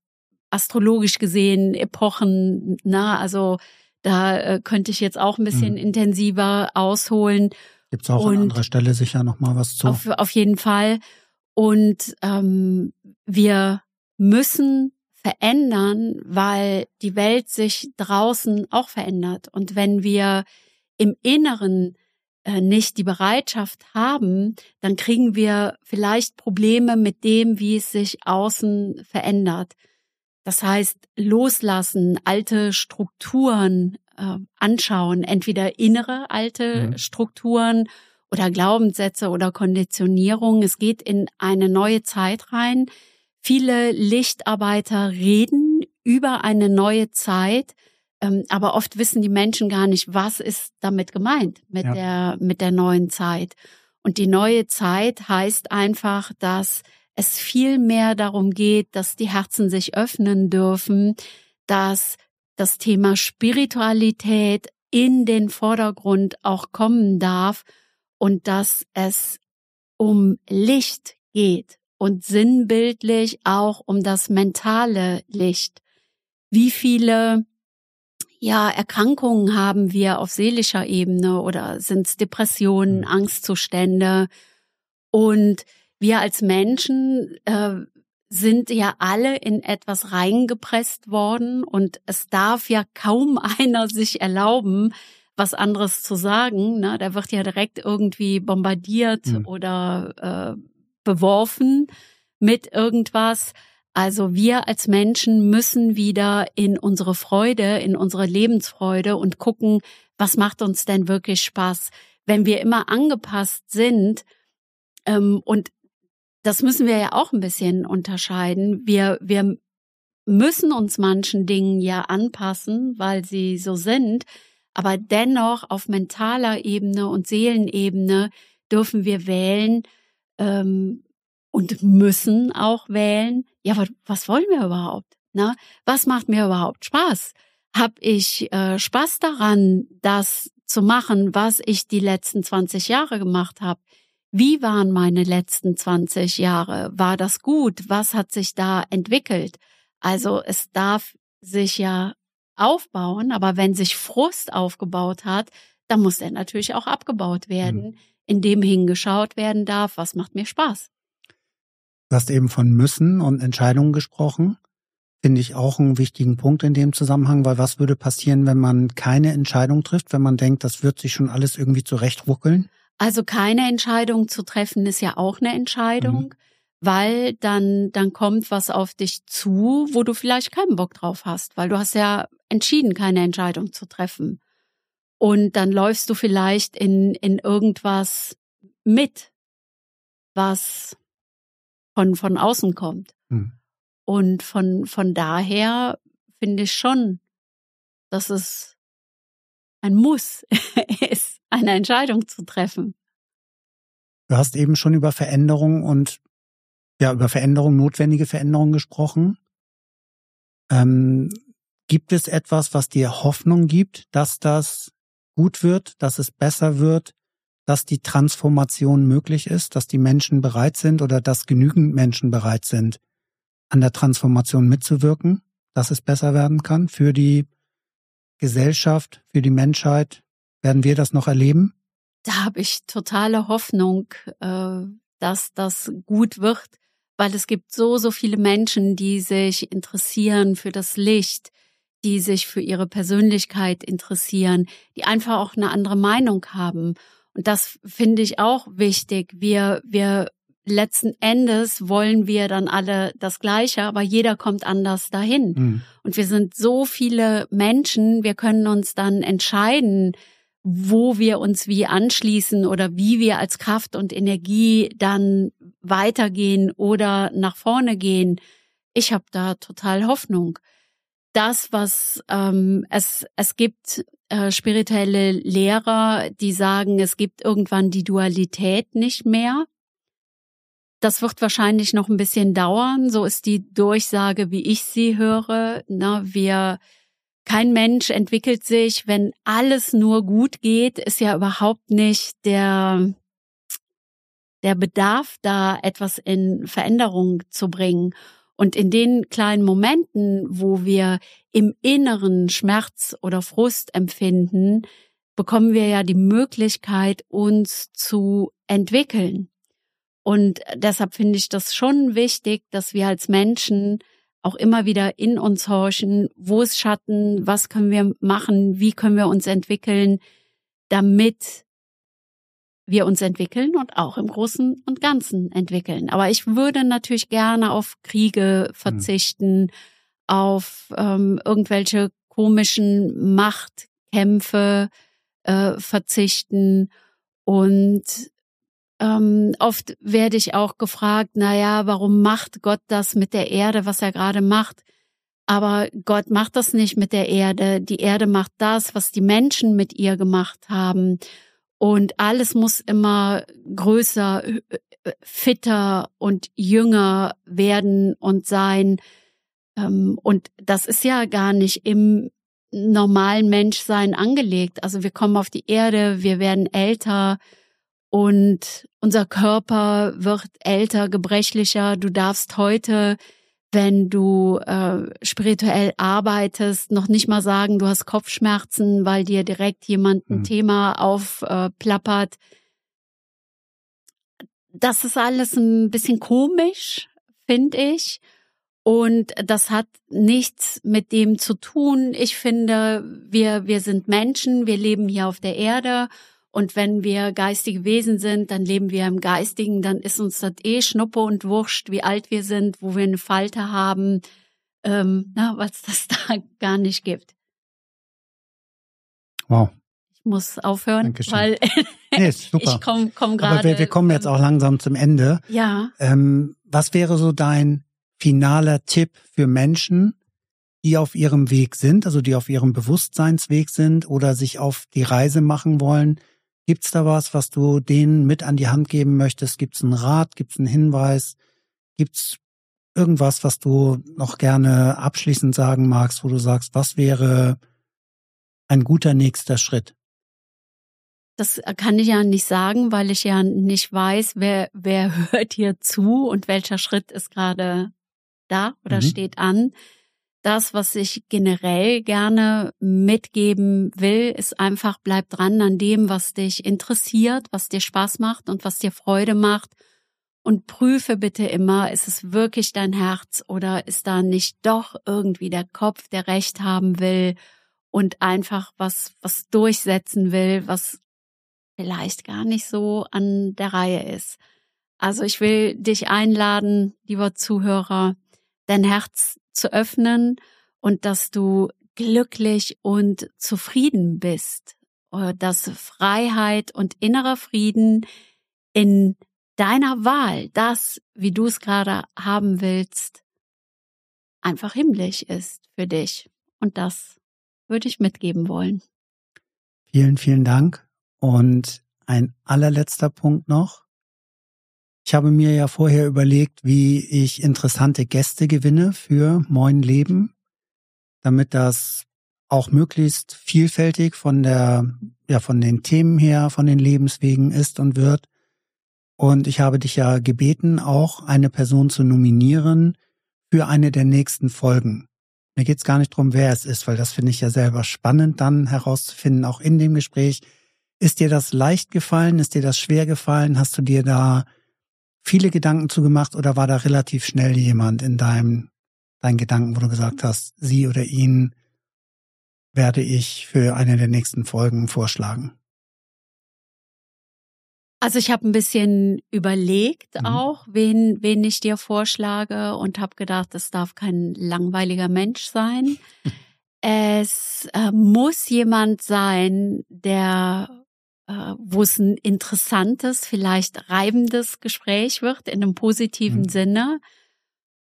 astrologisch gesehen Epochen, na, also da äh, könnte ich jetzt auch ein bisschen mhm. intensiver ausholen. Gibt's auch Und an anderer Stelle sicher noch mal was zu. Auf, auf jeden Fall. Und ähm, wir müssen verändern, weil die Welt sich draußen auch verändert. Und wenn wir im Inneren äh, nicht die Bereitschaft haben, dann kriegen wir vielleicht Probleme mit dem, wie es sich außen verändert. Das heißt, loslassen, alte Strukturen äh, anschauen, entweder innere alte mhm. Strukturen oder Glaubenssätze oder Konditionierung. Es geht in eine neue Zeit rein. Viele Lichtarbeiter reden über eine neue Zeit, ähm, aber oft wissen die Menschen gar nicht, was ist damit gemeint mit ja. der mit der neuen Zeit. Und die neue Zeit heißt einfach, dass es viel mehr darum geht, dass die Herzen sich öffnen dürfen, dass das Thema Spiritualität in den Vordergrund auch kommen darf und dass es um Licht geht und sinnbildlich auch um das mentale Licht. Wie viele ja, Erkrankungen haben wir auf seelischer Ebene oder sind es Depressionen, mhm. Angstzustände? Und wir als Menschen äh, sind ja alle in etwas reingepresst worden und es darf ja kaum einer sich erlauben, was anderes zu sagen. Ne? Da wird ja direkt irgendwie bombardiert mhm. oder äh, beworfen mit irgendwas. Also wir als Menschen müssen wieder in unsere Freude, in unsere Lebensfreude und gucken, was macht uns denn wirklich Spaß. Wenn wir immer angepasst sind, ähm, und das müssen wir ja auch ein bisschen unterscheiden, wir, wir müssen uns manchen Dingen ja anpassen, weil sie so sind, aber dennoch auf mentaler Ebene und Seelenebene dürfen wir wählen ähm, und müssen auch wählen. Ja, aber was wollen wir überhaupt? Na, was macht mir überhaupt Spaß? Hab ich äh, Spaß daran, das zu machen, was ich die letzten 20 Jahre gemacht habe? Wie waren meine letzten 20 Jahre? War das gut? Was hat sich da entwickelt? Also es darf sich ja aufbauen, aber wenn sich Frust aufgebaut hat, dann muss er natürlich auch abgebaut werden, mhm. Indem hingeschaut werden darf, was macht mir Spaß. Du hast eben von müssen und Entscheidungen gesprochen. Finde ich auch einen wichtigen Punkt in dem Zusammenhang, weil was würde passieren, wenn man keine Entscheidung trifft, wenn man denkt, das wird sich schon alles irgendwie zurechtruckeln? Also keine Entscheidung zu treffen ist ja auch eine Entscheidung. Mhm weil dann, dann kommt was auf dich zu, wo du vielleicht keinen Bock drauf hast, weil du hast ja entschieden, keine Entscheidung zu treffen. Und dann läufst du vielleicht in, in irgendwas mit, was von, von außen kommt. Hm. Und von, von daher finde ich schon, dass es ein Muss ist, eine Entscheidung zu treffen. Du hast eben schon über Veränderung und ja, über Veränderung, notwendige Veränderung gesprochen. Ähm, gibt es etwas, was dir Hoffnung gibt, dass das gut wird, dass es besser wird, dass die Transformation möglich ist, dass die Menschen bereit sind oder dass genügend Menschen bereit sind, an der Transformation mitzuwirken, dass es besser werden kann für die Gesellschaft, für die Menschheit? Werden wir das noch erleben? Da habe ich totale Hoffnung, äh, dass das gut wird weil es gibt so, so viele Menschen, die sich interessieren für das Licht, die sich für ihre Persönlichkeit interessieren, die einfach auch eine andere Meinung haben. Und das finde ich auch wichtig. Wir, wir letzten Endes wollen wir dann alle das Gleiche, aber jeder kommt anders dahin. Mhm. Und wir sind so viele Menschen, wir können uns dann entscheiden, wo wir uns wie anschließen oder wie wir als Kraft und Energie dann weitergehen oder nach vorne gehen. Ich habe da total Hoffnung. Das, was ähm, es es gibt äh, spirituelle Lehrer, die sagen, es gibt irgendwann die Dualität nicht mehr. Das wird wahrscheinlich noch ein bisschen dauern. So ist die Durchsage, wie ich sie höre. Na, wir kein Mensch entwickelt sich, wenn alles nur gut geht, ist ja überhaupt nicht der, der Bedarf da, etwas in Veränderung zu bringen. Und in den kleinen Momenten, wo wir im Inneren Schmerz oder Frust empfinden, bekommen wir ja die Möglichkeit, uns zu entwickeln. Und deshalb finde ich das schon wichtig, dass wir als Menschen auch immer wieder in uns horchen, wo ist Schatten, was können wir machen, wie können wir uns entwickeln, damit wir uns entwickeln und auch im Großen und Ganzen entwickeln. Aber ich würde natürlich gerne auf Kriege hm. verzichten, mhm. auf ähm, irgendwelche komischen Machtkämpfe äh, verzichten und ähm, oft werde ich auch gefragt, na ja, warum macht Gott das mit der Erde, was er gerade macht? Aber Gott macht das nicht mit der Erde. Die Erde macht das, was die Menschen mit ihr gemacht haben. Und alles muss immer größer, fitter und jünger werden und sein. Ähm, und das ist ja gar nicht im normalen Menschsein angelegt. Also wir kommen auf die Erde, wir werden älter, und unser Körper wird älter, gebrechlicher. Du darfst heute, wenn du äh, spirituell arbeitest, noch nicht mal sagen, du hast Kopfschmerzen, weil dir direkt jemand ein mhm. Thema aufplappert. Äh, das ist alles ein bisschen komisch, finde ich. Und das hat nichts mit dem zu tun. Ich finde, wir, wir sind Menschen, wir leben hier auf der Erde Und wenn wir geistige Wesen sind, dann leben wir im Geistigen, dann ist uns das eh Schnuppe und Wurscht, wie alt wir sind, wo wir eine Falte haben, ähm, na, was das da gar nicht gibt. Wow. Ich muss aufhören, Dankeschön. weil Nee, ich komme komm gerade. Aber wir, wir kommen jetzt auch langsam zum Ende. Ja, Ähm, was wäre so dein finaler Tipp für Menschen, die auf ihrem Weg sind, also die auf ihrem Bewusstseinsweg sind oder sich auf die Reise machen wollen? Gibt's da was, was du denen mit an die Hand geben möchtest? Gibt's einen Rat? Gibt's einen Hinweis? Gibt's irgendwas, was du noch gerne abschließend sagen magst, wo du sagst, was wäre ein guter nächster Schritt? das kann ich ja nicht sagen, weil ich ja nicht weiß, wer, wer hört hier zu und welcher Schritt ist gerade da oder Mhm. steht an. Das, was ich generell gerne mitgeben will, ist einfach, bleib dran an dem, was dich interessiert, was dir Spaß macht und was dir Freude macht. Und prüfe bitte immer, ist es wirklich dein Herz oder ist da nicht doch irgendwie der Kopf, der Recht haben will und einfach was, was durchsetzen will, was vielleicht gar nicht so an der Reihe ist. Also ich will dich einladen, lieber Zuhörer, dein Herz zu öffnen und dass du glücklich und zufrieden bist, Äh, dass Freiheit und innerer Frieden in deiner Wahl, das, wie du es gerade haben willst, einfach himmlisch ist für dich. Und das würde ich mitgeben wollen. Vielen, vielen Dank. Und ein allerletzter Punkt noch. Ich habe mir ja vorher überlegt, wie ich interessante Gäste gewinne für Moin Leben, damit das auch möglichst vielfältig von der, ja, von den Themen her, von den Lebenswegen ist und wird. Und ich habe dich ja gebeten, auch eine Person zu nominieren für eine der nächsten Folgen. Mir geht's gar nicht drum, wer es ist, weil das finde ich ja selber spannend dann herauszufinden, auch in dem Gespräch. Ist dir das leicht gefallen? Ist dir das schwer gefallen? Hast du dir da viele Gedanken zugemacht oder war da relativ schnell jemand in deinem, deinen Gedanken, wo du gesagt hast, sie oder ihn werde ich für eine der nächsten Folgen vorschlagen? Also ich habe ein bisschen überlegt Mhm. auch, wen, wen ich dir vorschlage und habe gedacht, es darf kein langweiliger Mensch sein. es äh, muss jemand sein, der, wo es ein interessantes, vielleicht reibendes Gespräch wird in einem positiven Mhm. Sinne.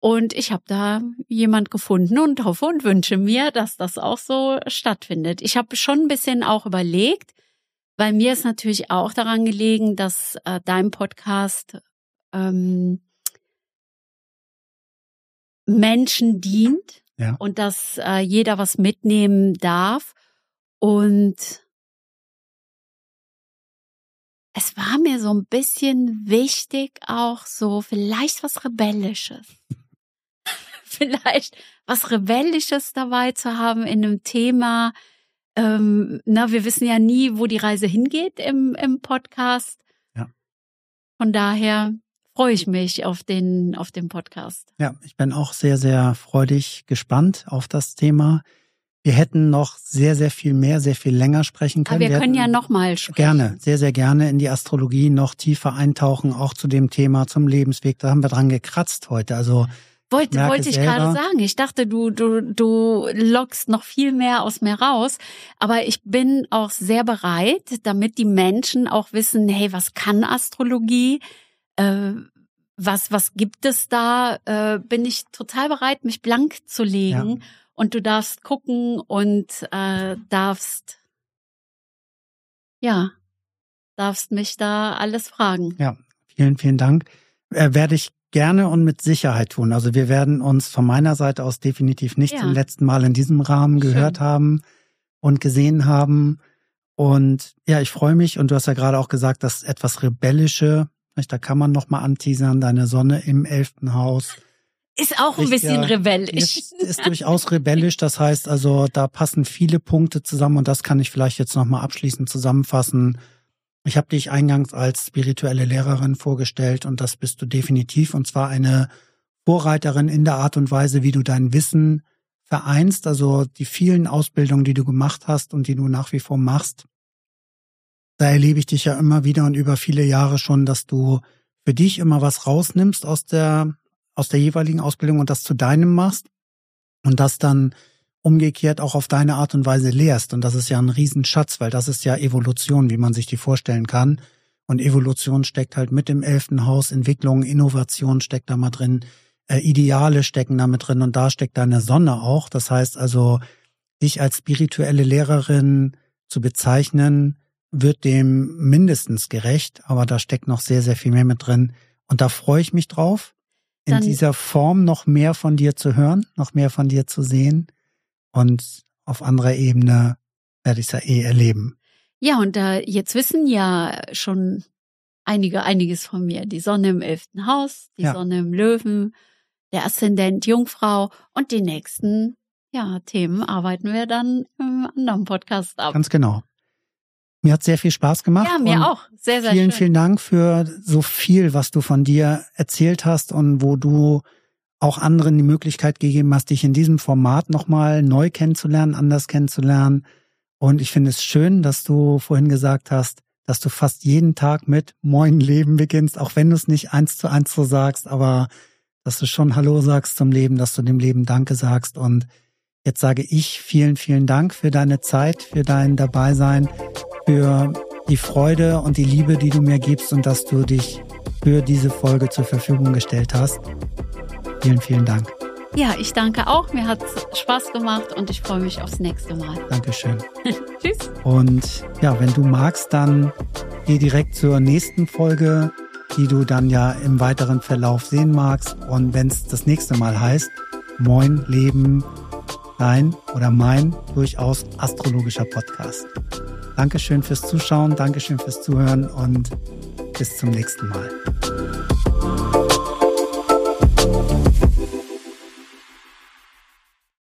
Und ich habe da jemand gefunden und hoffe und wünsche mir, dass das auch so stattfindet. Ich habe schon ein bisschen auch überlegt, weil mir ist natürlich auch daran gelegen, dass äh, dein Podcast ähm, Menschen dient Ja. und dass äh, jeder was mitnehmen darf. Und es war mir so ein bisschen wichtig, auch so vielleicht was Rebellisches. vielleicht was Rebellisches dabei zu haben in einem Thema. Ähm, na, wir wissen ja nie, wo die Reise hingeht im, im Podcast. Ja. Von daher freue ich mich auf den, auf den Podcast. Ja, ich bin auch sehr, sehr freudig gespannt auf das Thema. Wir hätten noch sehr, sehr viel mehr, sehr viel länger sprechen können. Aber wir können ja nochmal sprechen. Gerne, sehr, sehr gerne in die Astrologie noch tiefer eintauchen, auch zu dem Thema, zum Lebensweg. Da haben wir dran gekratzt heute. Also Wollte, wollte ich selber- gerade sagen. Ich dachte, du, du, du lockst noch viel mehr aus mir raus. Aber ich bin auch sehr bereit, damit die Menschen auch wissen, hey, was kann Astrologie? Äh, was, was gibt es da? Äh, bin ich total bereit, mich blank zu legen. Und du darfst gucken und äh, darfst, ja, darfst mich da alles fragen. ja, vielen, vielen Dank. Äh, werde ich gerne und mit Sicherheit tun. Also wir werden uns von meiner Seite aus definitiv nicht Ja. zum letzten Mal in diesem Rahmen Schön. gehört haben und gesehen haben. Und ja, ich freue mich. Und du hast ja gerade auch gesagt, dass etwas Rebellische, da kann man noch mal anteasern, deine Sonne im elften Haus. Ist auch ein bisschen ja- rebellisch. Ist, ist durchaus rebellisch. Das heißt also, da passen viele Punkte zusammen und das kann ich vielleicht jetzt nochmal abschließend zusammenfassen. Ich habe dich eingangs als spirituelle Lehrerin vorgestellt und das bist du definitiv und zwar eine Vorreiterin in der Art und Weise, wie du dein Wissen vereinst, also die vielen Ausbildungen, die du gemacht hast und die du nach wie vor machst. da erlebe ich dich ja immer wieder und über viele Jahre schon, dass du für dich immer was rausnimmst aus der, aus der jeweiligen Ausbildung und das zu deinem machst und das dann umgekehrt auch auf deine Art und Weise lehrst. Und das ist ja ein Riesenschatz, weil das ist ja Evolution, wie man sich die vorstellen kann. Und Evolution steckt halt mit im elften Haus, Entwicklung, Innovation steckt da mal drin, äh, Ideale stecken da mit drin und da steckt deine Sonne auch. Das heißt also, dich als spirituelle Lehrerin zu bezeichnen, wird dem mindestens gerecht, aber da steckt noch sehr, sehr viel mehr mit drin. Und da freue ich mich drauf, in dieser Form noch mehr von dir zu hören, noch mehr von dir zu sehen. Und auf anderer Ebene werde ich es ja eh erleben. Ja, und da jetzt wissen ja schon einige einiges von mir. Die Sonne im elften Haus, die ja. Sonne im Löwen, der Aszendent Jungfrau und die nächsten ja, Themen arbeiten wir dann im anderen Podcast ab. Ganz genau. Mir hat sehr viel Spaß gemacht. Ja, mir auch. Sehr, sehr Vielen, schön. vielen Dank für so viel, was du von dir erzählt hast und wo du auch anderen die Möglichkeit gegeben hast, dich in diesem Format nochmal neu kennenzulernen, anders kennenzulernen. Und ich finde es schön, dass du vorhin gesagt hast, dass du fast jeden Tag mit Moin Leben beginnst, auch wenn du es nicht eins zu eins so sagst, aber dass du schon Hallo sagst zum Leben, dass du dem Leben Danke sagst. Und jetzt sage ich vielen, vielen Dank für deine Zeit, für dein Dabeisein, für die Freude und die Liebe, die du mir gibst und dass du dich für diese Folge zur Verfügung gestellt hast. Vielen, vielen Dank. Ja, ich danke auch. Mir hat Spaß gemacht und ich freue mich aufs nächste Mal. Dankeschön. Tschüss. Und ja, wenn du magst, dann geh direkt zur nächsten Folge, die du dann ja im weiteren Verlauf sehen magst. Und wenn es das nächste Mal heißt, Moin Leben, dein oder mein durchaus astrologischer Podcast. Dankeschön fürs Zuschauen, Dankeschön fürs Zuhören und bis zum nächsten Mal.